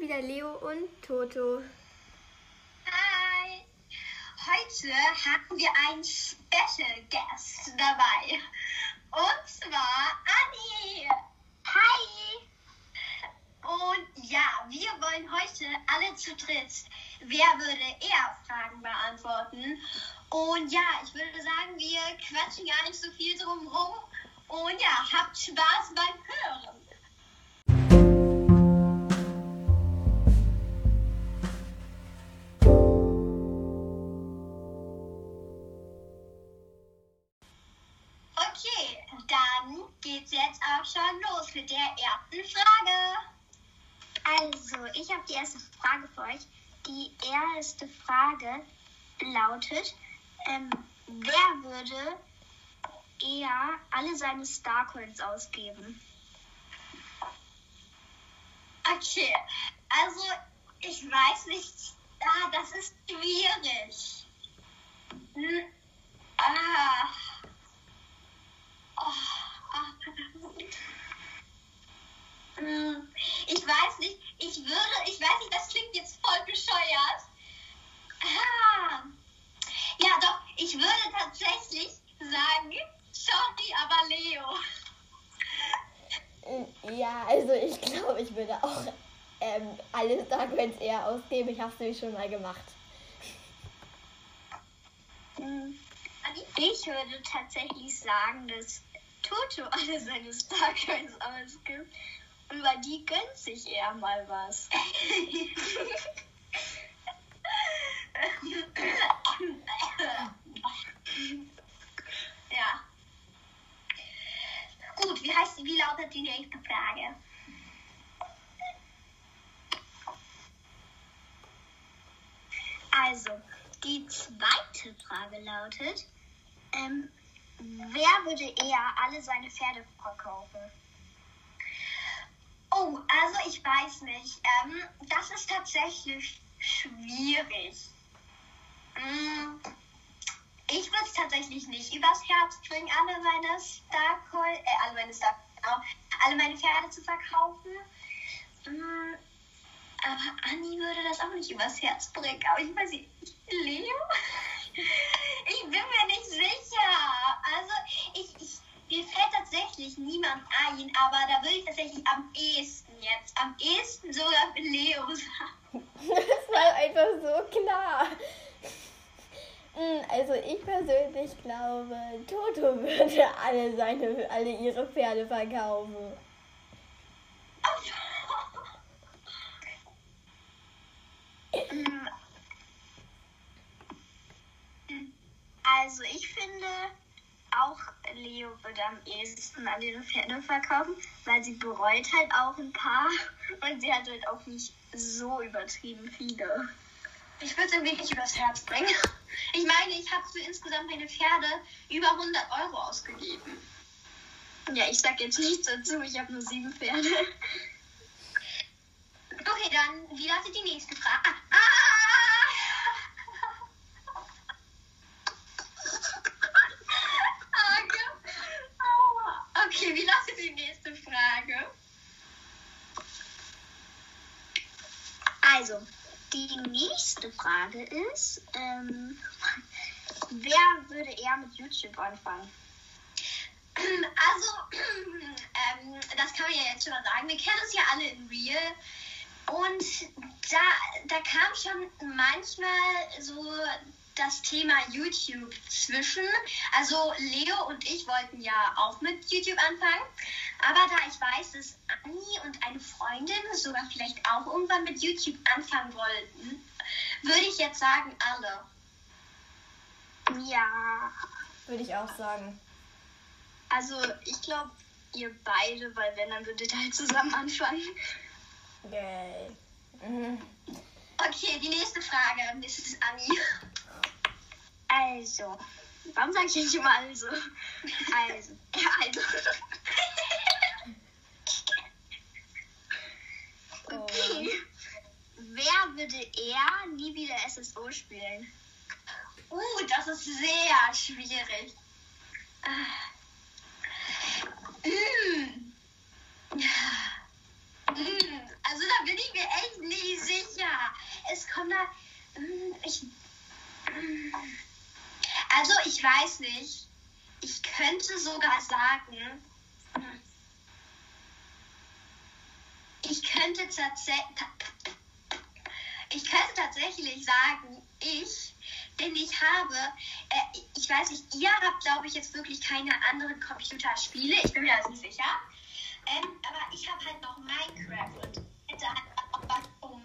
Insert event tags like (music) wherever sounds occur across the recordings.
wieder Leo und Toto. Hi! Heute haben wir einen Special Guest dabei. Und zwar Anni. Hi! Und ja, wir wollen heute alle zu dritt Wer würde eher Fragen beantworten? Und ja, ich würde sagen, wir quatschen gar nicht so viel drum rum. Und ja, habt Spaß beim Hören. Mit der ersten Frage. Also, ich habe die erste Frage für euch. Die erste Frage lautet, ähm, wer würde eher alle seine Starcoins ausgeben? Okay, also ich weiß nicht, ah, das ist schwierig. Hm, ah. Oh, ich weiß nicht, ich würde, ich weiß nicht, das klingt jetzt voll bescheuert. Ah. Ja, doch, ich würde tatsächlich sagen, sorry, aber Leo. Ja, also ich glaube, ich würde auch ähm, alle Starcoins eher ausgeben. Ich habe es nämlich schon mal gemacht. Hm. Ich würde tatsächlich sagen, dass Toto alle seine Starcoins ausgibt. Über die gönnt sich eher mal was. ja. Gut, wie heißt wie lautet die nächste Frage? Also, die zweite Frage lautet, ähm, wer würde eher alle seine Pferde verkaufen? Ich weiß nicht. Ähm, das ist tatsächlich schwierig. Mm, ich würde es tatsächlich nicht übers Herz bringen, alle meine Starcoin, äh, alle meine Star, genau, alle meine Pferde zu verkaufen. Mm, aber Anni würde das auch nicht übers Herz bringen. Aber ich weiß nicht, Leo? (laughs) Ich bin mir nicht sicher. Also ich, ich mir fällt tatsächlich niemand ein, aber da würde ich tatsächlich am ehesten jetzt, am ehesten sogar für Leo sagen. (laughs) Das war einfach so klar. Hm, also ich persönlich glaube, Toto würde alle seine, alle ihre Pferde verkaufen. (laughs) Also ich finde, auch Leo würde am ehesten an ihre Pferde verkaufen, weil sie bereut halt auch ein paar und sie hat halt auch nicht so übertrieben viele. Ich würde es irgendwie nicht übers Herz bringen. Ich meine, ich habe für insgesamt meine Pferde über 100 Euro ausgegeben. Ja, ich sag jetzt nichts dazu, ich habe nur sieben Pferde. Okay, dann, wie lautet die nächste Frage? Ah, ah! Okay, wie lautet die nächste Frage? Also, die nächste Frage ist, ähm, (laughs) wer würde eher mit YouTube anfangen? (clears throat) Also, (clears throat) ähm, das kann man ja jetzt schon mal sagen. Wir kennen uns ja alle in Real. Und da, da kam schon manchmal so das Thema YouTube zwischen. Also Leo und ich wollten ja auch mit YouTube anfangen. Aber da ich weiß, dass Anni und eine Freundin sogar vielleicht auch irgendwann mit YouTube anfangen wollten, würde ich jetzt sagen alle. Ja. Würde ich auch sagen. Also ich glaube, ihr beide, weil wenn, dann würdet ihr halt zusammen anfangen. Yay. Mhm. Okay, die nächste Frage, Mrs. Anni. Also, warum sage ich nicht immer also? Also, ja, also. (laughs) Okay. Wer würde eher nie wieder SSO spielen? Uh, das ist sehr schwierig. Mm. Mm. Also da bin ich mir echt nicht sicher. Es kommt da. Hm, Ich. Also ich weiß nicht. Ich könnte sogar sagen. Ich könnte tatsächlich. Ich könnte tatsächlich sagen, ich, denn ich habe, äh, ich weiß nicht, ihr habt, glaube ich, jetzt wirklich keine anderen Computerspiele. Ich bin mir das nicht sicher. Ähm, aber ich habe halt noch Minecraft und hätte halt auch was um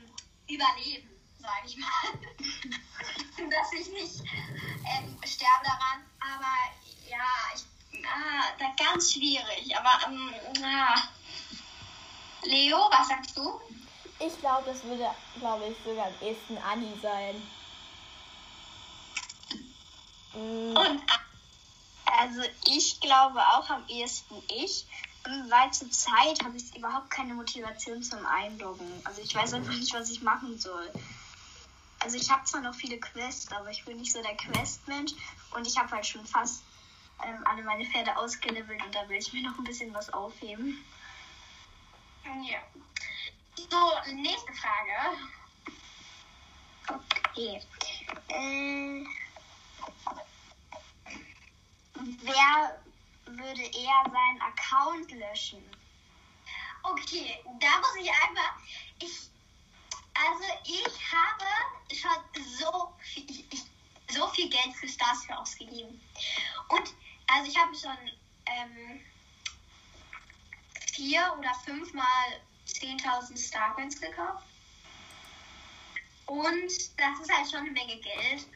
Überleben, sage ich mal. (laughs) Dass ich nicht ähm, sterbe daran. Aber ja, ich, ah, da ganz schwierig. Aber ähm, ah. Leo, was sagst du? Ich glaube, das würde, glaube ich, sogar am ehesten Anni sein. Mm, Und Also ich glaube auch am ehesten ich, weil zur Zeit habe ich überhaupt keine Motivation zum Einloggen. Also ich weiß einfach nicht, was ich machen soll. Also ich habe zwar noch viele Quests, aber ich bin nicht so der Questmensch und ich habe halt schon fast ähm, alle meine Pferde ausgelevelt und da will ich mir noch ein bisschen was aufheben. ja. So, nächste Frage. Okay. Äh, wer würde eher seinen Account löschen? Okay, da muss ich einfach. Ich, also ich habe schon so viel, so viel Geld für Starsphere ausgegeben. Und also ich habe schon ähm, vier oder fünfmal 10.000 Starcoins gekauft. Und das ist halt schon eine Menge Geld.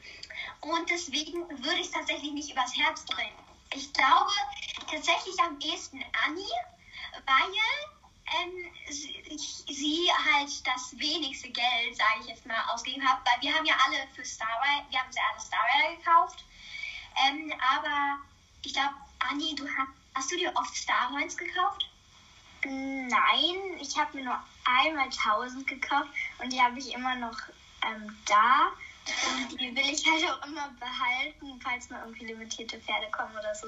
Und deswegen würde ich es tatsächlich nicht übers Herz bringen. Ich glaube tatsächlich am ehesten Anni, weil ähm, sie, sie halt das wenigste Geld, sage ich jetzt mal, ausgegeben hat. Weil wir haben ja alle für Star wir haben sie alle Star Rider gekauft. Ähm, aber ich glaube, Anni, du hast, hast du dir oft Star Coins gekauft? Nein, ich habe mir nur einmal 1000 gekauft und die habe ich immer noch ähm, da. Und die will ich halt auch immer behalten, falls mal irgendwie limitierte Pferde kommen oder so.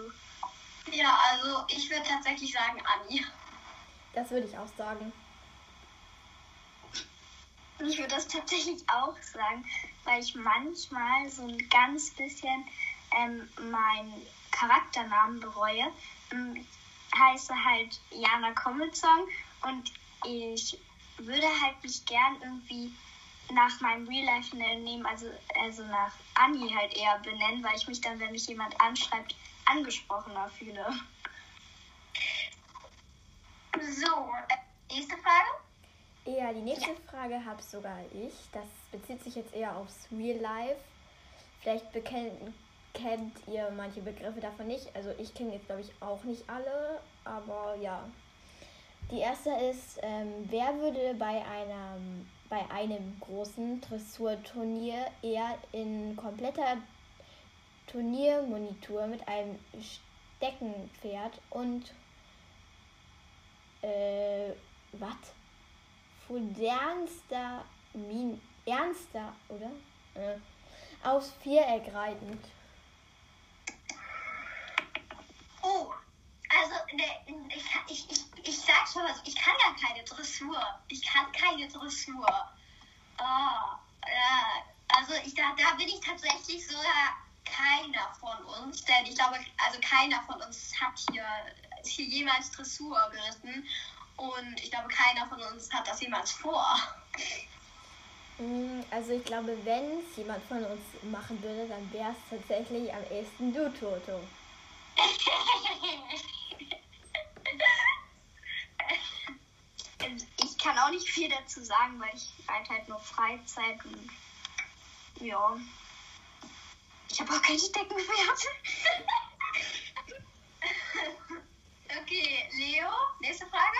Ja, also ich würde tatsächlich sagen Anni. Das würde ich auch sagen. Ich würde das tatsächlich auch sagen, weil ich manchmal so ein ganz bisschen ähm, meinen Charakternamen bereue. Ähm, Ich heiße halt Jana Kommelsong und ich würde halt mich gern irgendwie nach meinem Real-Life-Name nehmen, also, also nach Anni halt eher benennen, weil ich mich dann, wenn mich jemand anschreibt, angesprochener fühle. So, nächste Frage. Ja, die nächste Frage habe sogar ich. Das bezieht sich jetzt eher aufs Real Life. Vielleicht bekennt, kennt ihr manche Begriffe davon nicht. Also ich kenne jetzt, glaube ich, auch nicht alle. Aber ja. Die erste ist, ähm, wer würde bei einem, bei einem großen Dressurturnier eher in kompletter Turniermonitor mit einem Steckenpferd und äh, was? Modernster, Min ernster, oder? Äh, aufs Viereck reitend. Oh, also ne, ich, ich, ich, ich sag schon so, ich kann ja keine Dressur. Ich kann keine Dressur. Oh, ja, also ich, da, da bin ich tatsächlich sogar keiner von uns, denn ich glaube, also keiner von uns hat hier, hier jemals Dressur geritten und ich glaube, keiner von uns hat das jemals vor. Mm, Also ich glaube, wenn es jemand von uns machen würde, dann wäre es tatsächlich am ehesten du, Toto. (laughs) Ich kann auch nicht viel dazu sagen, weil ich reite halt nur Freizeit und ja. Ich habe auch kein Steckenpferd. (laughs) Okay, Leo, nächste Frage.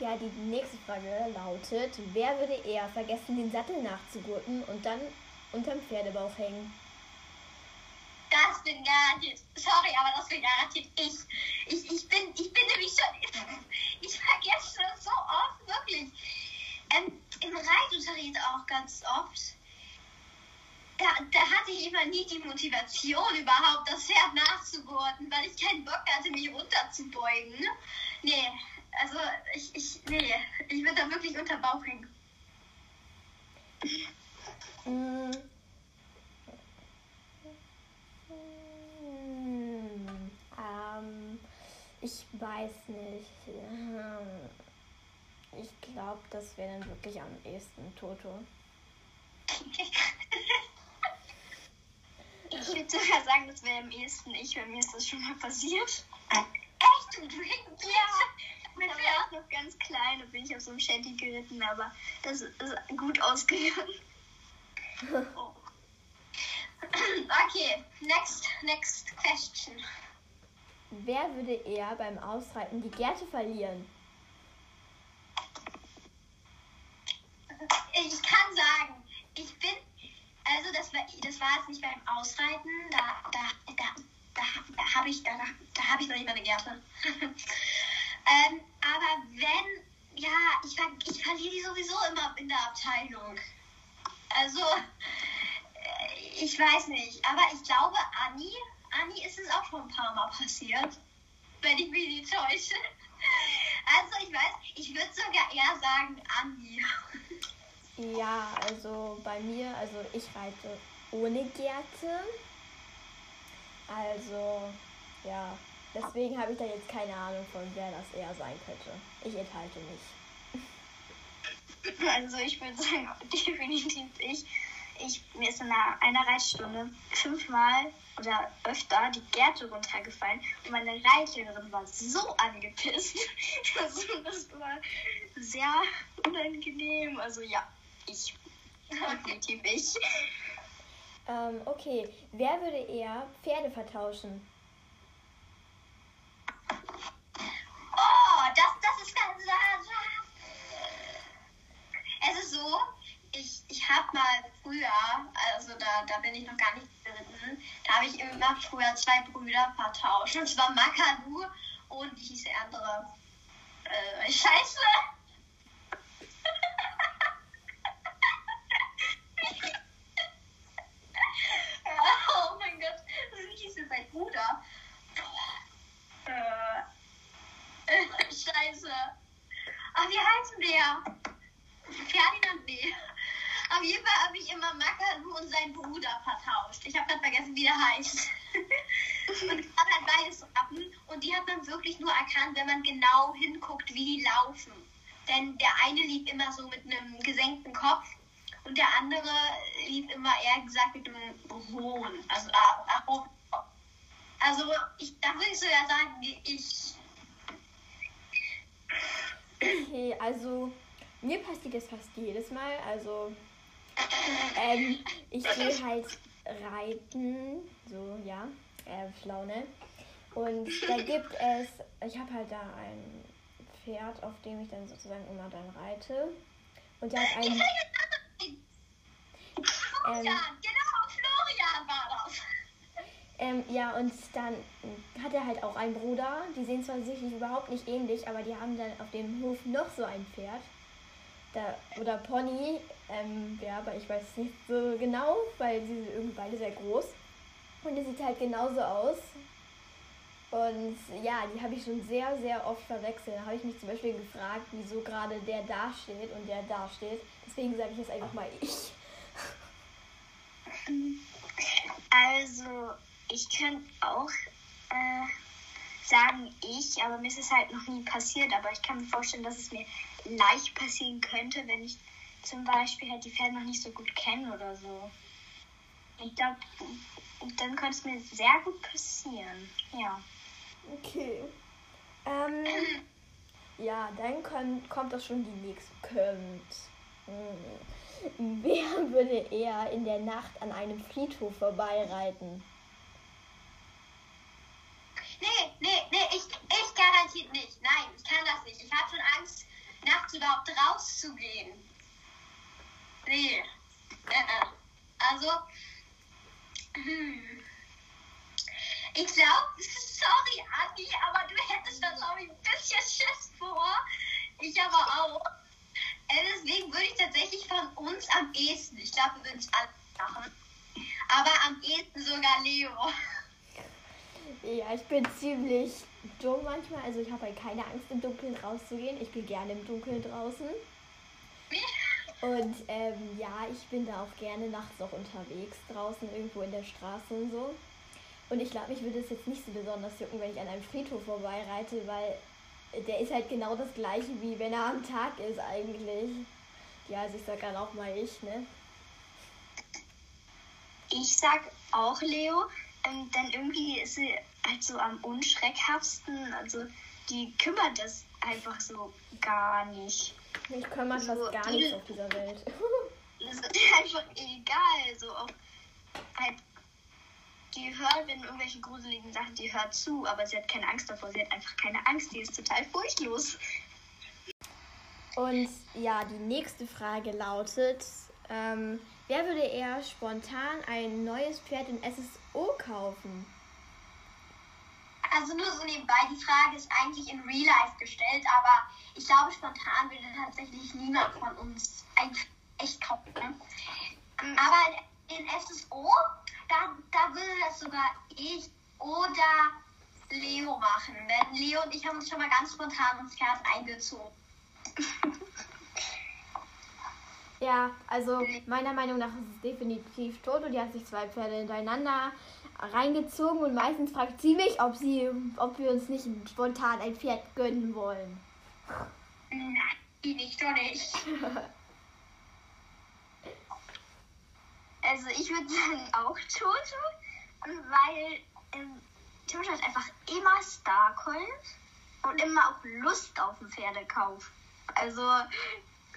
Ja, die nächste Frage lautet, wer würde eher vergessen, den Sattel nachzugurten und dann unterm Pferdebauch hängen? Das bin garantiert. Sorry, aber das bin garantiert ich. Ich, ich, bin, ich bin nämlich schon. (laughs) Ich vergesse das so oft, wirklich. Ähm, Im Reitunterricht auch ganz oft. Da, da hatte ich immer nie die Motivation, überhaupt das Pferd nachzugurten, weil ich keinen Bock hatte, mich runterzubeugen. Nee, Also ich, ich, nee, ich würde da wirklich unter Bauch hängen. Mm. Ähm, ich weiß nicht. Ich glaube, das wäre dann wirklich am ehesten Toto. (laughs) Ich würde sogar sagen, das wäre am ehesten ich, weil mir ist das schon mal passiert. Echt? Du, hängst Ja, war ich noch ganz klein, da bin ich auf so einem Shanty geritten, aber das ist gut ausgegangen. Oh. Okay, next, next question. Wer würde eher beim Ausreiten die Gerte verlieren? Ich kann sagen, ich bin, also das war, das war jetzt nicht beim Ausreiten, da, da, da, da, habe ich, da, da habe ich noch nicht meine Gerte. ähm, aber wenn, ja, ich, ich verliere die sowieso immer in der Abteilung. Also, äh, ich weiß nicht, aber ich glaube, Anni, Anni ist es auch schon ein paar Mal passiert, wenn ich mich nicht täusche. (laughs) Also, ich weiß, ich würde sogar eher sagen Anni. (laughs) Ja, also bei mir, also ich reite ohne Gerte. Also, ja, deswegen habe ich da jetzt keine Ahnung von, wer das eher sein könnte. Ich enthalte mich. (laughs) Also ich würde sagen, (laughs) definitiv ich. ich. Mir ist in einer, einer Reitstunde fünfmal oder öfter die Gerte runtergefallen und meine Reitlehrerin war so angepisst. (laughs) Das war sehr unangenehm. Also ja, ich. Definitiv ich. Ähm, okay, wer würde eher Pferde vertauschen? Oh, das, das ist ganz. Es ist so, ich, ich habe mal früher, also da, da bin ich noch gar nicht geritten, da habe ich immer früher zwei Brüder vertauscht. Und zwar Makadu und wie hieß der andere? Äh, Scheiße! oh mein Gott, wie hieß denn sein Bruder? Boah. Äh, (laughs) Scheiße. Ach, wie heißt der? Ferdinand, nee. Auf jeden Fall habe ich immer Makalu und seinen Bruder vertauscht. Ich habe gerade vergessen, wie der heißt. (laughs) und ich hatte halt beides Rappen und die hat man wirklich nur erkannt, wenn man genau hinguckt, wie die laufen. Denn der eine lief immer so mit einem gesenkten Kopf und der andere lief immer eher gesagt mit einem hohen. Also, ah, ah. Also ich, da würde ich sogar sagen, ich. Okay, also mir passiert das fast jedes Mal. Also ähm, ich gehe halt reiten, so ja, äh, Schlaune. Und da gibt es, ich habe halt da ein Pferd, auf dem ich dann sozusagen immer dann reite. Und der hat einen, Florian, genau. Ähm, ja, und dann hat er halt auch einen Bruder. Die sehen zwar sicherlich überhaupt nicht ähnlich, aber die haben dann auf dem Hof noch so ein Pferd. Da, oder Pony, ähm, ja, aber ich weiß nicht so genau, weil sie sind irgendwie beide sehr groß. Und die sieht halt genauso aus. Und ja, die habe ich schon sehr, sehr oft verwechselt. Da habe ich mich zum Beispiel gefragt, wieso gerade der da steht und der da steht. Deswegen sage ich jetzt einfach mal ich. (laughs) Also, ich könnte auch äh, sagen ich, aber mir ist es halt noch nie passiert. Aber ich kann mir vorstellen, dass es mir leicht passieren könnte, wenn ich zum Beispiel halt die Pferde noch nicht so gut kenne oder so. Ich glaube, dann könnte es mir sehr gut passieren. Ja. Okay. Ähm, (clears throat) ja, dann kommt, kommt auch schon die nächste. Kommt. Hm. Wer (laughs) würde eher in der Nacht an einem Friedhof vorbeireiten? Nee, nee, nee, ich, ich garantiert nicht. Nein, ich kann das nicht. Ich habe schon Angst, nachts überhaupt rauszugehen. Nee. Äh. Also, hm. ich glaube, (laughs) sorry, Adi, aber du hättest da, glaube ich, ein bisschen Schiss vor. Ich aber auch. Äh, deswegen würde ich tatsächlich von uns am ehesten, ich glaube, wir würden es alle machen, aber am ehesten sogar Leo. (laughs) Ja, ich bin ziemlich dumm manchmal. Also ich habe halt keine Angst, im Dunkeln rauszugehen. Ich bin gerne im Dunkeln draußen. Und ähm, ja, ich bin da auch gerne nachts auch unterwegs draußen, irgendwo in der Straße und so. Und ich glaube, mich würde es jetzt nicht so besonders jucken, wenn ich an einem Friedhof vorbeireite, weil der ist halt genau das gleiche, wie wenn er am Tag ist eigentlich. Ja, also ich sag dann auch mal ich, ne? Ich sag auch Leo, ähm, denn irgendwie ist sie halt so am unschreckhaftesten. Also die kümmert das einfach so gar nicht. Mich kümmert So, fast gar nichts auf dieser Welt. (laughs) Das ist (laughs) einfach egal. So auch halt, die hört, wenn irgendwelche gruseligen Sachen, die hört zu, aber sie hat keine Angst davor. Sie hat einfach keine Angst. Die ist total furchtlos. Und ja, die nächste Frage lautet, ähm, wer würde eher spontan ein neues Pferd in SSO kaufen? Also nur so nebenbei, die Frage ist eigentlich in Real Life gestellt, aber ich glaube, spontan würde tatsächlich niemand von uns ein echt kaufen. Ne? Aber in SSO, da, da würde das sogar ich oder Leo machen. Denn Leo und ich haben uns schon mal ganz spontan ins Pferd eingezogen. (laughs) Ja, also meiner Meinung nach ist es definitiv Toto. Die hat sich zwei Pferde hintereinander reingezogen und meistens fragt sie mich, ob, sie, ob wir uns nicht spontan ein Pferd gönnen wollen. Nein, nicht doch nicht. Also ich würde sagen auch Toto, weil ähm, Toto hat einfach immer Starcoin und immer auch Lust auf den Pferdekauf. Also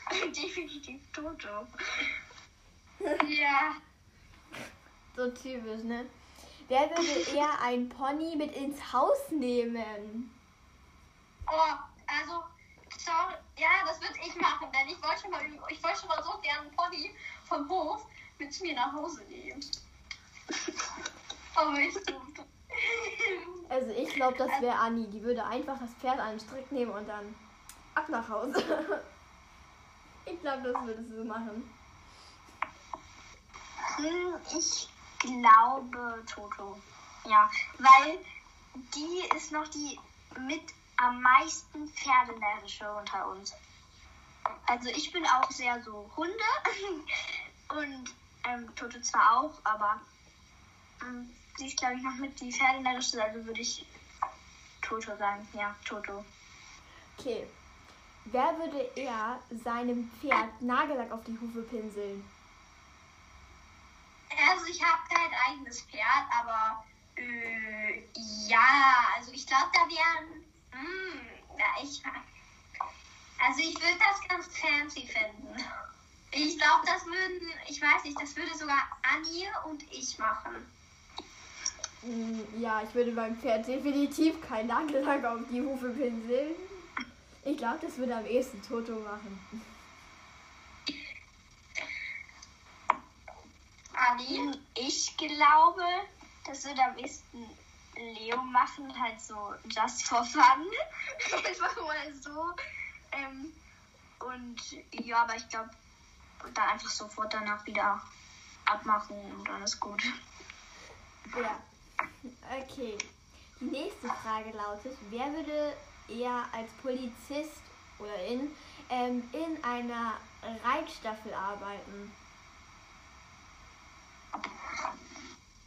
(laughs) definitiv Toto. (laughs) Ja. So typisch, ne? Wer würde eher ein Pony mit ins Haus nehmen? Oh, also, sorry, ja, das würde ich machen, denn ich wollte schon mal, ich wollte schon mal so gerne einen Pony vom Hof mit mir nach Hause nehmen. (laughs) Aber ich. Also ich glaube, das wäre Anni. Die würde einfach das Pferd an den Strick nehmen und dann ab nach Hause. Ich glaube, das würde sie so machen. Hm, Ich glaube Toto. Ja, weil die ist noch die mit am meisten Pferdenärrische unter uns. Also ich bin auch sehr so Hunde (laughs) und ähm, Toto zwar auch, aber ähm, sie ist glaube ich noch mit die Pferdenärrische, also würde ich Toto sagen. Ja, Toto. Okay. Wer würde eher seinem Pferd Nagellack auf die Hufe pinseln? Also, ich habe kein eigenes Pferd, aber äh, ja, also ich glaube, da wären. Hm, ja, ich. Also, ich würde das ganz fancy finden. Ich glaube, das würden, ich weiß nicht, das würde sogar Annie und ich machen. Hm, Ja, ich würde beim Pferd definitiv kein Nagellack auf die Hufe pinseln. Ich glaube, das würde am ehesten Toto machen. Annie? Ich glaube, das würde am ehesten Leo machen, halt so just for fun. (laughs) Einfach mal so. Ähm, und ja, aber ich glaube, dann einfach sofort danach wieder abmachen und dann ist gut. Ja. Okay. Die nächste Frage lautet, wer würde eher als Polizist oder in, ähm, in einer Reitstaffel arbeiten?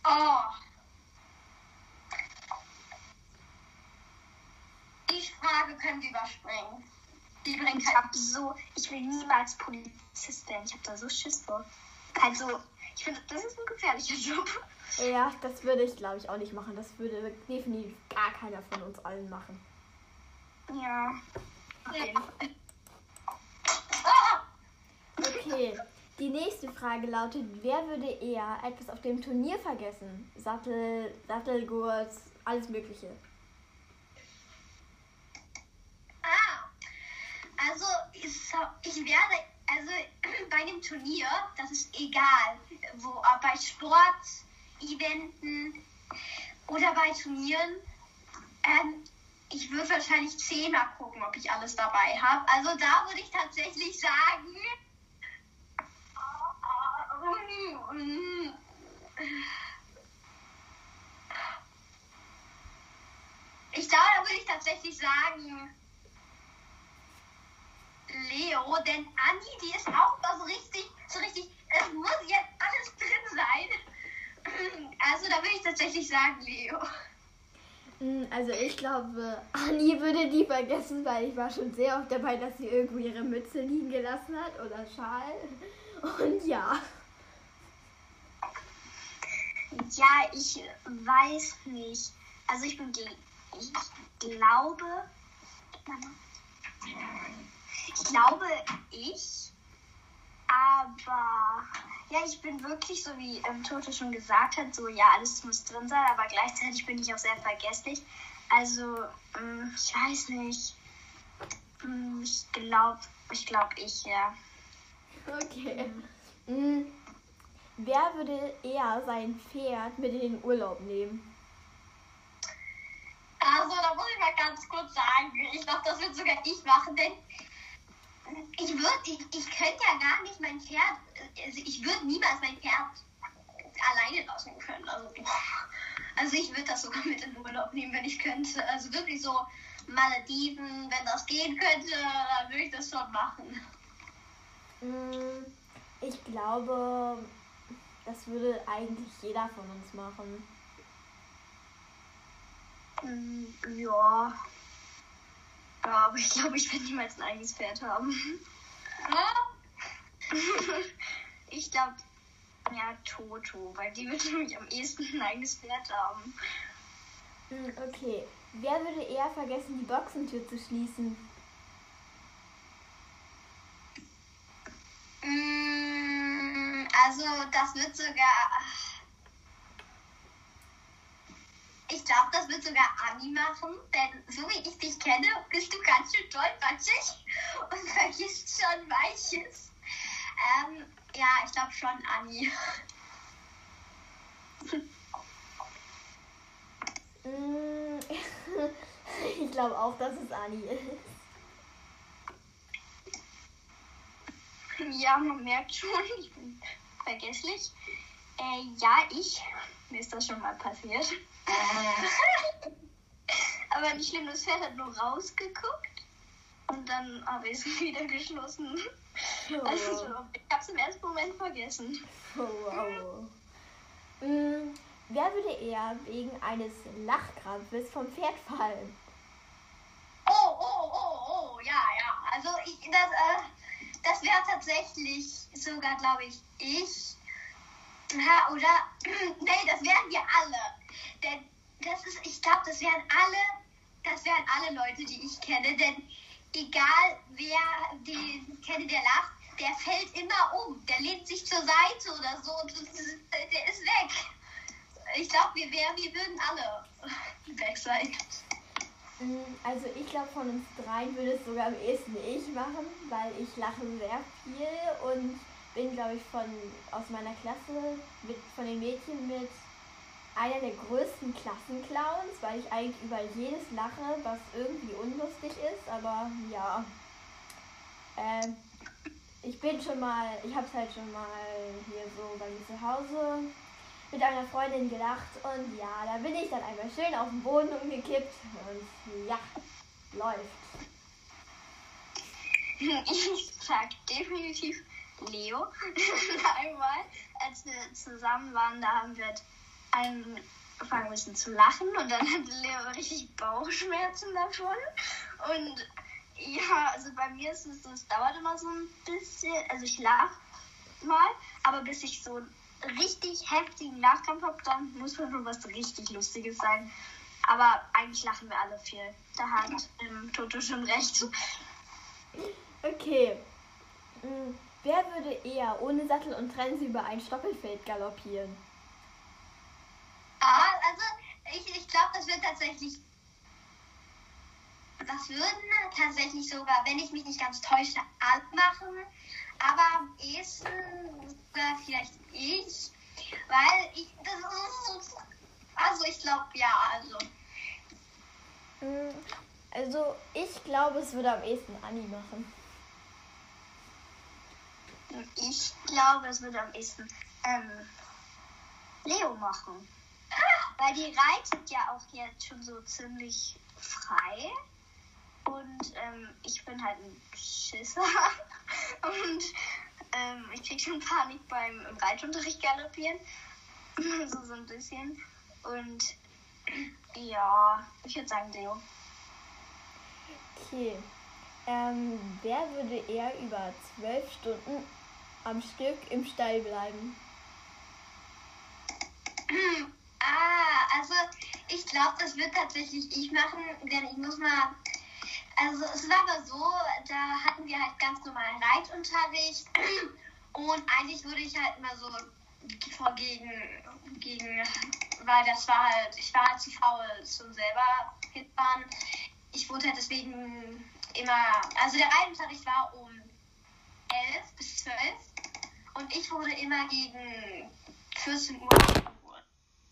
Oh. Die Frage können wir überspringen. Die bringt Ich halt. hab so, ich will niemals Polizist werden. Ich habe da so Schiss vor. Halt so, ich finde, das ist ein gefährlicher Job. Ja, das würde ich glaube ich auch nicht machen. Das würde definitiv gar keiner von uns allen machen. Ja. Ah! Okay. Die nächste Frage lautet, wer würde eher etwas auf dem Turnier vergessen? Sattel, Sattelgurt, alles mögliche. Ah, also ich werde, also (clears throat) bei dem Turnier, das ist egal, wo, bei Sport, Eventen oder bei Turnieren, ähm, ich würde wahrscheinlich zehnmal gucken, ob ich alles dabei habe. Also da würde ich tatsächlich sagen, tatsächlich sagen Leo, denn Anni, die ist auch mal so richtig, so richtig, es muss jetzt alles drin sein. Also da würde ich tatsächlich sagen Leo. Mm, Also ich glaube, (laughs) Anni würde die vergessen, weil ich war schon sehr oft dabei, dass sie irgendwo ihre Mütze liegen gelassen hat oder Schal. (laughs) Und ja. Ja, ich weiß nicht. Also ich bin, gl- ich glaube, ich glaube ich, aber ja, ich bin wirklich so wie ähm, Toto schon gesagt hat, so ja, alles muss drin sein, aber gleichzeitig bin ich auch sehr vergesslich. Also ähm, ich weiß nicht. Ähm, Ich glaube, ich glaube ich, ja. Okay. Mm, Wer würde eher sein Pferd mit in den Urlaub nehmen? Also, da muss ich mal ganz kurz sagen, ich glaube, das wird sogar ich machen, denn ich würde, ich, ich könnte ja gar nicht mein Pferd, also ich würde niemals mein Pferd alleine lassen können. Also, also ich würde das sogar mit in den Urlaub nehmen, wenn ich könnte. Also wirklich so Malediven, wenn das gehen könnte, dann würde ich das schon machen. Mm, Ich glaube, das würde eigentlich jeder von uns machen. Mm, Ja. Ja, (laughs) aber ich glaube, ich werde niemals ein eigenes Pferd haben. (laughs) Ich glaube, ja, Toto, weil die wird nämlich am ehesten ein eigenes Pferd haben. Mm, Okay. Wer würde eher vergessen, die Boxentür zu schließen? Mm, Also, das wird sogar. Ich glaube, das wird sogar Anni machen, denn so wie ich dich kenne, bist du ganz schön tollpatschig (laughs) und vergisst schon Weiches. Ähm, ja, ich glaube schon Anni. Mm, (laughs) Ich glaube auch, dass es Anni ist. Ja, man merkt schon, ich bin vergesslich. Äh, ja, ich. Mir ist das schon mal passiert. (laughs) Aber nicht schlimm, das Pferd hat nur rausgeguckt. Und dann habe ich es (laughs) wieder geschlossen. Also, ich habe es im ersten Moment vergessen. Oh, wow. Mm, Wer würde eher wegen eines Lachkrampfes vom Pferd fallen? Oh, oh, oh, oh, ja, ja. Also, ich, das, äh, das wäre tatsächlich sogar, glaube ich, ich. Ja, oder? (clears throat) nee, das wären wir alle. Denn das ist, ich glaube, das wären alle, das wären alle Leute, die ich kenne. Denn egal wer den kenne, der lacht, der fällt immer um. Der lehnt sich zur Seite oder so und der ist weg. Ich glaube, wir wären, wir würden alle (laughs) weg sein. Mm, Also ich glaube, von uns dreien würde es sogar am ehesten ich machen, weil ich lache sehr viel und bin, glaube ich, von aus meiner Klasse mit von den Mädchen mit einer der größten Klassenclowns, weil ich eigentlich über jedes lache, was irgendwie unlustig ist, aber ja. Ähm, ich bin schon mal, ich habe es halt schon mal hier so bei mir zu Hause mit einer Freundin gelacht und ja, da bin ich dann einmal schön auf den Boden umgekippt und ja, läuft. (laughs) Ich sag definitiv Leo. (laughs) Einmal, als wir zusammen waren, da haben wir angefangen ein bisschen zu lachen und dann hatte Leo richtig Bauchschmerzen davon. Und ja, also bei mir ist es so, es dauert immer so ein bisschen, also ich lach mal, aber bis ich so einen richtig heftigen Lachkampf habe, dann muss man schon was richtig Lustiges sein. Aber eigentlich lachen wir alle viel. Da hat ähm, Toto schon recht. Okay. Mm, Wer würde eher ohne Sattel und Trense über ein Stoppelfeld galoppieren? Ah, also ich, ich glaube, das wird tatsächlich. Das würden tatsächlich sogar, wenn ich mich nicht ganz täusche, alle machen. Aber am ehesten sogar vielleicht ich. Weil ich. Das ist, also ich glaube, ja, also. Mm, Also ich glaube, es würde am ehesten Anni machen. Ich glaube, es würde am ehesten ähm, Leo machen. Weil die reitet ja auch jetzt schon so ziemlich frei. Und ähm, ich bin halt ein Schisser. (laughs) Und ähm, ich krieg schon Panik beim im Reitunterricht galoppieren. (laughs) so, so ein bisschen. Und ja, ich würde sagen Leo. Okay. Ähm, wer würde eher über zwölf Stunden am Stück im Stall bleiben? (clears throat) Ah, also ich glaube, das wird tatsächlich ich machen, denn ich muss mal. Also es war aber so, da hatten wir halt ganz normalen Reitunterricht (clears throat) und eigentlich wurde ich halt immer so vor gegen, gegen, weil das war halt, ich war halt zu faul zum selber hinfahren. Ich wurde halt deswegen immer, also der Reitunterricht war um 11 bis 12 und ich wurde immer gegen 14 Uhr.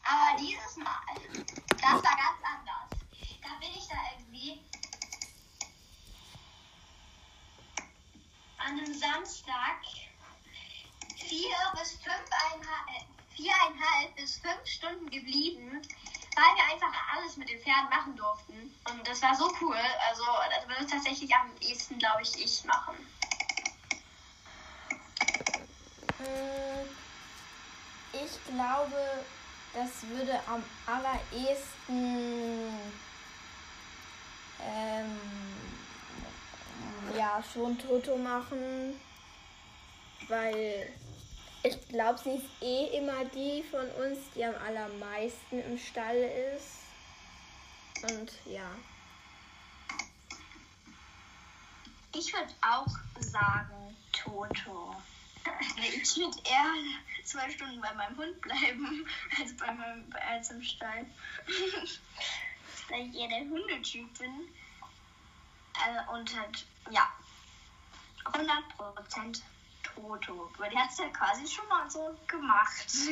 Aber dieses Mal, das war ganz anders. Da bin ich da irgendwie an einem Samstag vier bis fünfeinhalb, äh, viereinhalb bis fünf Stunden geblieben, weil wir einfach alles mit den Pferden machen durften. Und das war so cool. Also das würde tatsächlich am ehesten, glaube ich, ich machen. Mm, Ich glaube, das würde am allerersten ähm, ja schon Toto machen, weil ich glaube, sie ist eh immer die von uns, die am allermeisten im Stall ist. Und ja. Ich würde auch sagen Toto. Ich würde eher zwei Stunden bei meinem Hund bleiben, (laughs) als, bei meinem, als im Stall. (laughs) Weil ich eher der Hundetyp bin. Äh, und halt, ja, 100% Toto. Weil die hat es ja quasi schon mal so gemacht. (laughs) so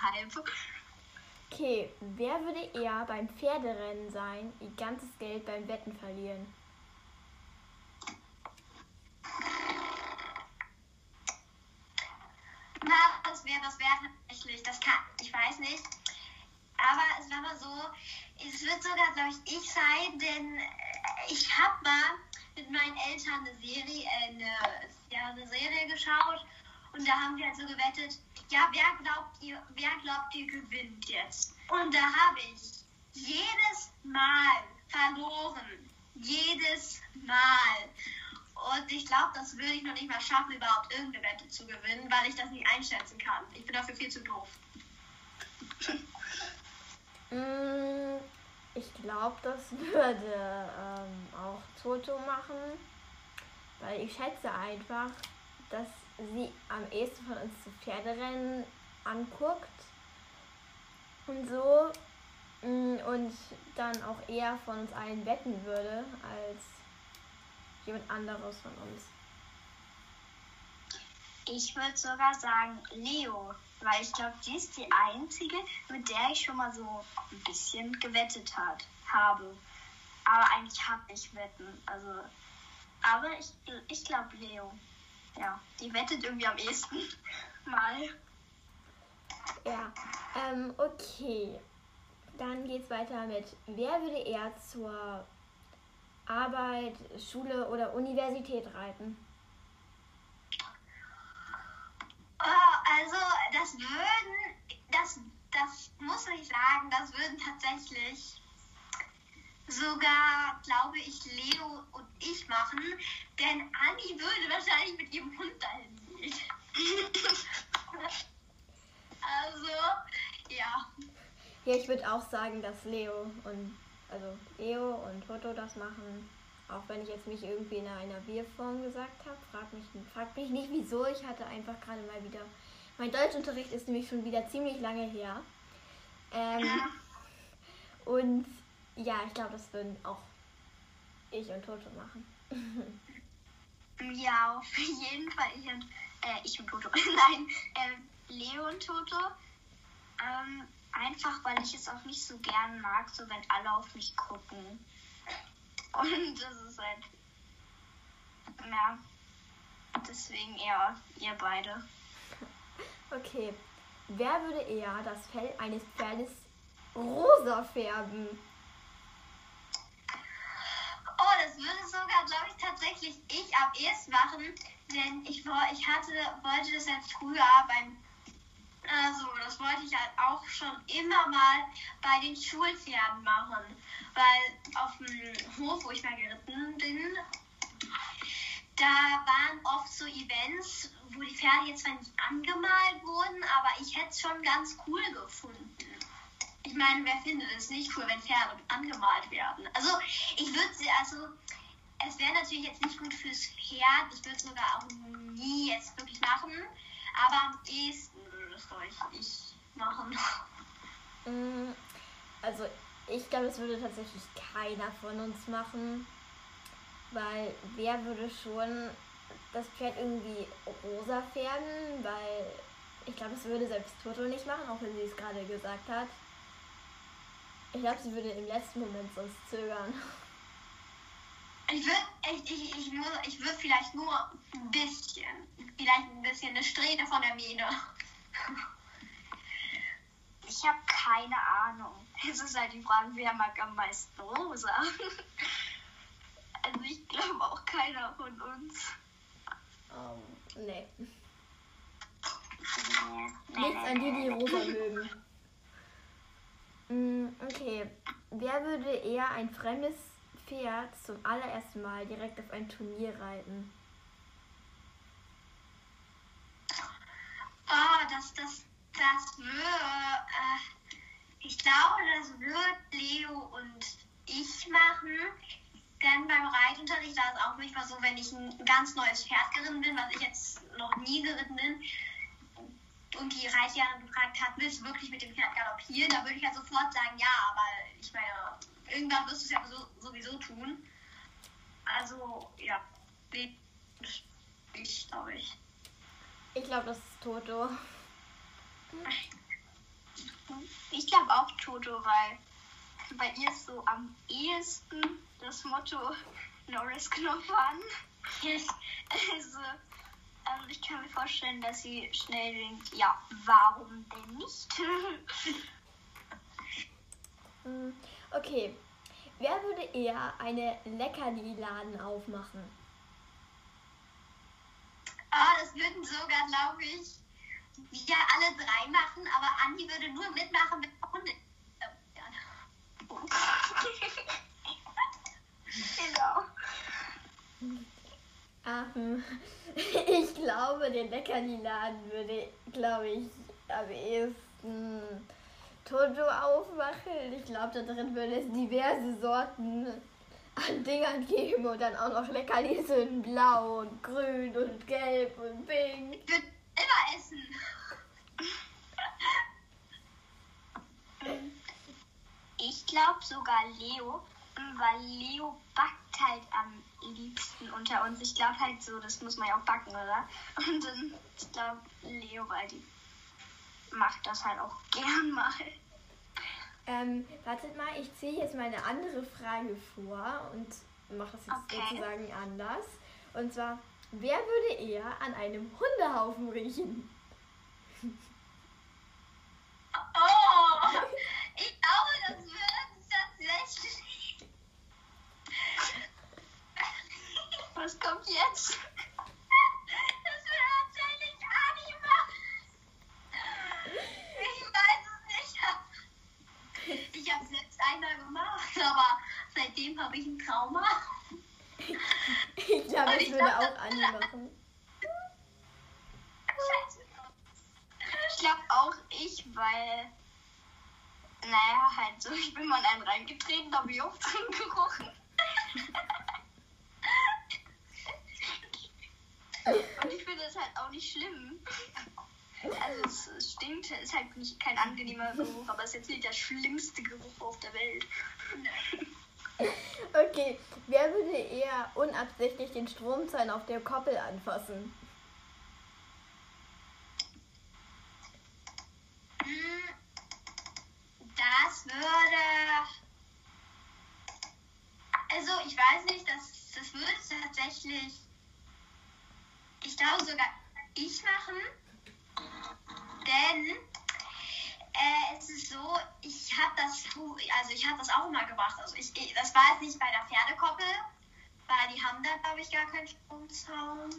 halb. Okay, wer würde eher beim Pferderennen sein, ihr ganzes Geld beim Wetten verlieren? Na, das wäre das wäre tatsächlich. Das kann, ich weiß nicht. Aber es war mal so, es wird sogar, glaube ich, ich sein, denn äh, ich habe mal mit meinen Eltern eine Serie, äh, eine, ja, eine Serie geschaut und da haben wir halt so gewettet, ja, wer glaubt ihr, wer glaubt ihr gewinnt jetzt? Und da habe ich jedes Mal verloren. Jedes Mal. Und ich glaube, das würde ich noch nicht mal schaffen, überhaupt irgendeine Wette zu gewinnen, weil ich das nicht einschätzen kann. Ich bin dafür viel zu doof. (laughs) Mm, Ich glaube, das würde ähm, auch Toto machen, weil ich schätze einfach, dass sie am ehesten von uns zu Pferderennen anguckt und so mm, und dann auch eher von uns allen wetten würde als jemand anderes von uns. Ich würde sogar sagen Leo, weil ich glaube, die ist die einzige, mit der ich schon mal so ein bisschen gewettet hat, habe. Aber eigentlich habe ich Wetten. Also, aber ich, ich glaube Leo. Ja, die wettet irgendwie am ehesten (laughs) mal. Ja, ähm, okay. Dann geht's weiter mit, wer würde eher zur Arbeit, Schule oder Universität reiten? Oh, also, das würden, das, das muss ich sagen, das würden tatsächlich sogar, glaube ich, Leo und ich machen, denn Anni würde wahrscheinlich mit ihrem Hund dahin gehen. (laughs) also, ja. Ja, ich würde auch sagen, dass Leo und also Leo und Toto das machen. Auch wenn ich jetzt mich irgendwie in einer Wir-Form gesagt habe. Frag mich, frag mich nicht wieso. Ich hatte einfach gerade mal wieder. Mein Deutschunterricht ist nämlich schon wieder ziemlich lange her. Ähm, und ja, ich glaube, das würden auch ich und Toto machen. Ja, auf jeden Fall. Ich und, äh, ich und Toto. (laughs) Nein, äh, Leo und Toto. Ähm, einfach, weil ich es auch nicht so gern mag, so wenn alle auf mich gucken. Und das ist halt. Ja. Deswegen eher ihr beide. Okay. Wer würde eher das Fell eines Pferdes rosa färben. Oh, das würde sogar, glaube ich, tatsächlich ich am ehesten machen, denn ich, ich hatte, wollte das halt früher beim, also das wollte ich halt auch schon immer mal bei den Schulpferden machen, weil auf dem Hof, wo ich mal geritten bin, da waren oft so Events, wo die Pferde jetzt zwar nicht angemalt wurden, aber ich hätte es schon ganz cool gefunden. Ich meine, wer findet es nicht cool, wenn Pferde angemalt werden? Also, ich würde sie, also, es wäre natürlich jetzt nicht gut fürs Pferd. Ich würde es sogar auch nie jetzt wirklich machen. Aber am ehesten würde das, glaube ich, ich machen. Mm, Also ich glaube, das würde tatsächlich keiner von uns machen. Weil wer würde schon das Pferd irgendwie rosa färben? Weil ich glaube, das würde selbst Toto nicht machen, auch wenn sie es gerade gesagt hat. Ich glaube, sie würde im letzten Moment sonst zögern. Ich würde ich, ich, ich, würd vielleicht nur ein bisschen, vielleicht ein bisschen eine Strähne von der Mähne. Ich habe keine Ahnung. Es ist halt die Frage, wer mag am meisten rosa? Also ich glaube auch keiner von uns. Ähm, nee. Nee, Nichts an die, die rosa mögen. Mm, Okay. Wer würde eher ein fremdes Pferd zum allerersten Mal direkt auf ein Turnier reiten? Oh, das, das, das würde, äh, ich glaube, das wird Leo und ich machen. Denn beim Reitunterricht war es auch manchmal so, wenn ich ein ganz neues Pferd geritten bin, was ich jetzt noch nie geritten bin, und die Reitlehrerin gefragt hat, willst du wirklich mit dem Pferd galoppieren? Da würde ich ja sofort sagen, ja, weil ich meine, irgendwann wirst du es ja so, sowieso tun. Also, ja, ich glaube ich. Ich glaube, das ist Toto. Ich glaube auch Toto, weil bei ihr ist so am ehesten das Motto No Risk No Fun. Also, ähm, ich kann mir vorstellen, dass sie schnell denkt, ja, warum denn nicht? (laughs) Mm, Okay. Wer würde eher eine Leckerli-Laden aufmachen? Ah, das würden sogar, glaube ich, wir alle drei machen, aber Andi würde nur mitmachen, wenn Hunde. genau. Ähm, ich glaube, den Leckerli-Laden würde, glaube ich, am ehesten Toto aufmachen. Ich glaube, da drin würde es diverse Sorten an Dingern geben und dann auch noch Leckerlis in blau und grün und gelb und pink. Ich würde immer essen. Ich glaube sogar Leo, weil Leo backt halt am liebsten unter uns. Ich glaube halt so, das muss man ja auch backen, oder? Und dann, ich glaube Leo, weil die macht das halt auch gern mal. Ähm, wartet mal, ich ziehe jetzt mal eine andere Frage vor und mache das jetzt Okay. sozusagen anders. Und zwar, wer würde eher an einem Hundehaufen riechen? Oh, ich glaube, das wird tatsächlich. Was kommt jetzt? Ich habe selbst einmal gemacht, (laughs) aber seitdem habe ich ein Trauma. Ich glaube, ich ich würde glaub, auch Anni machen. Ich glaube auch ich, weil, naja, halt so, ich bin mal in einen reingetreten, da habe ich auch (laughs) drin gerochen. Und ich finde das halt auch nicht schlimm. Also es, stinkt, es ist halt nicht kein angenehmer Geruch, aber es ist jetzt nicht der schlimmste Geruch auf der Welt. (laughs) Okay, wer würde eher unabsichtlich den Stromzahn auf der Koppel anfassen? Hm, Das würde. Also, ich weiß nicht, das, das würde tatsächlich. Ich glaube sogar ich machen. Denn Äh, es ist so, ich habe das, also ich habe das auch immer gemacht. Also ich, das war jetzt nicht bei der Pferdekoppel, weil die haben da, glaube ich, gar keinen Stromzaun.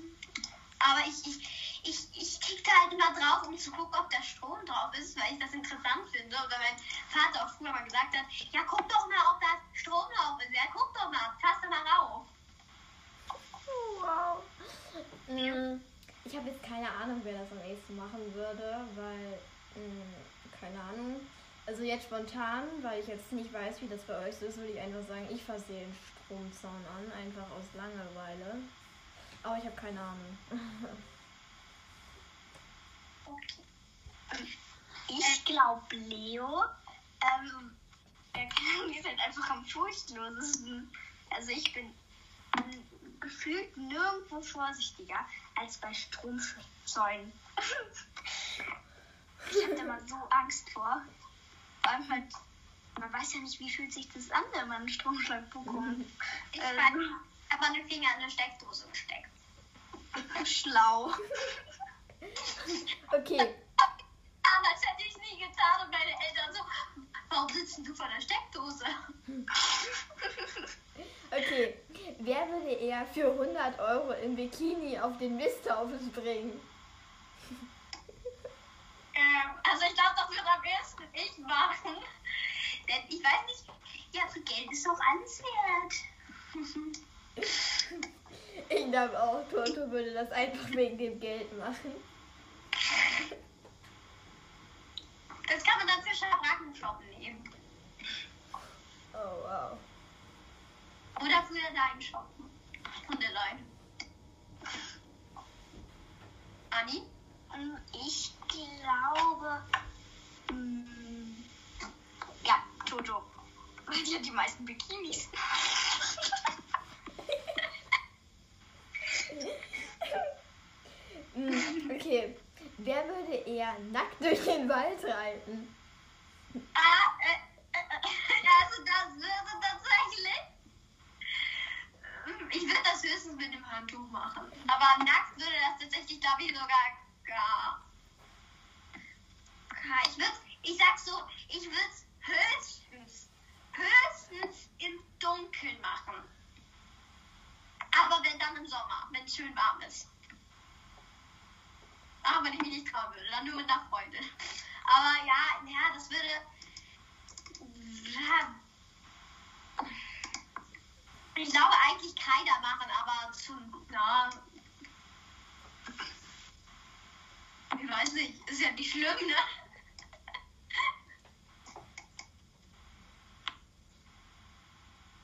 Aber ich, ich, ich, ich klicke da halt immer drauf, um zu gucken, ob da Strom drauf ist, weil ich das interessant finde. Oder mein Vater auch früher mal gesagt hat, ja, guck doch mal, ob da Strom drauf ist. Ja, guck doch mal, fass doch mal rauf. Wow. Mm, Ich habe jetzt keine Ahnung, wer das am ehesten machen würde, weil, mm, keine Ahnung. Also jetzt spontan, weil ich jetzt nicht weiß, wie das bei euch so ist, würde ich einfach sagen, ich versehe den Stromzaun an, einfach aus Langeweile. Aber ich habe keine Ahnung. Ich glaube Leo. Ähm, ist halt einfach am furchtlosesten. Also ich bin gefühlt nirgendwo vorsichtiger als bei Stromzäunen. (laughs) ich habe da mal so Angst vor. Vor allem halt, man weiß ja nicht, wie fühlt sich das an, wenn man einen Stromschlag bekommt. Ich Ähm. ähm, habe meine Finger in eine Steckdose gesteckt. Schlau. (laughs) Okay, Ah, das hätte ich nie getan und meine Eltern so, warum sitzt du vor der Steckdose? (laughs) okay. Wer würde eher für 100 Euro im Bikini auf den Misthaufen springen? Ähm, also ich glaube, das wird am ehesten ich machen. Denn ich weiß nicht, ja, für Geld ist doch alles wert. (laughs) Ich glaube auch, Toto würde das einfach wegen dem Geld machen. Das kann man dann für Schabrackenshop nehmen. Oh wow. Oder für deinen shoppen. Hundelein. Anni? Ähm, Ich glaube. mm, Ja, Toto. Weil die hat die meisten Bikinis. Mm, (laughs) Okay. Wer würde eher nackt durch den Wald reiten? Ah, äh, äh, äh, (laughs) also das würde tatsächlich. Ich würde das höchstens mit dem Handtuch machen. Aber nackt würde das tatsächlich, glaube ich, sogar gar. Ich würde, ich sag so, ich würde es höchstens, höchstens im Dunkeln machen. Aber wenn dann im Sommer, wenn es schön warm ist. Aber wenn ich mich nicht trauen würde, dann nur mit einer Freundin. Aber ja, ja, das würde. Ja. Ich glaube eigentlich keiner machen, aber zum. Ja. Ich weiß nicht, ist ja nicht schlimm, ne?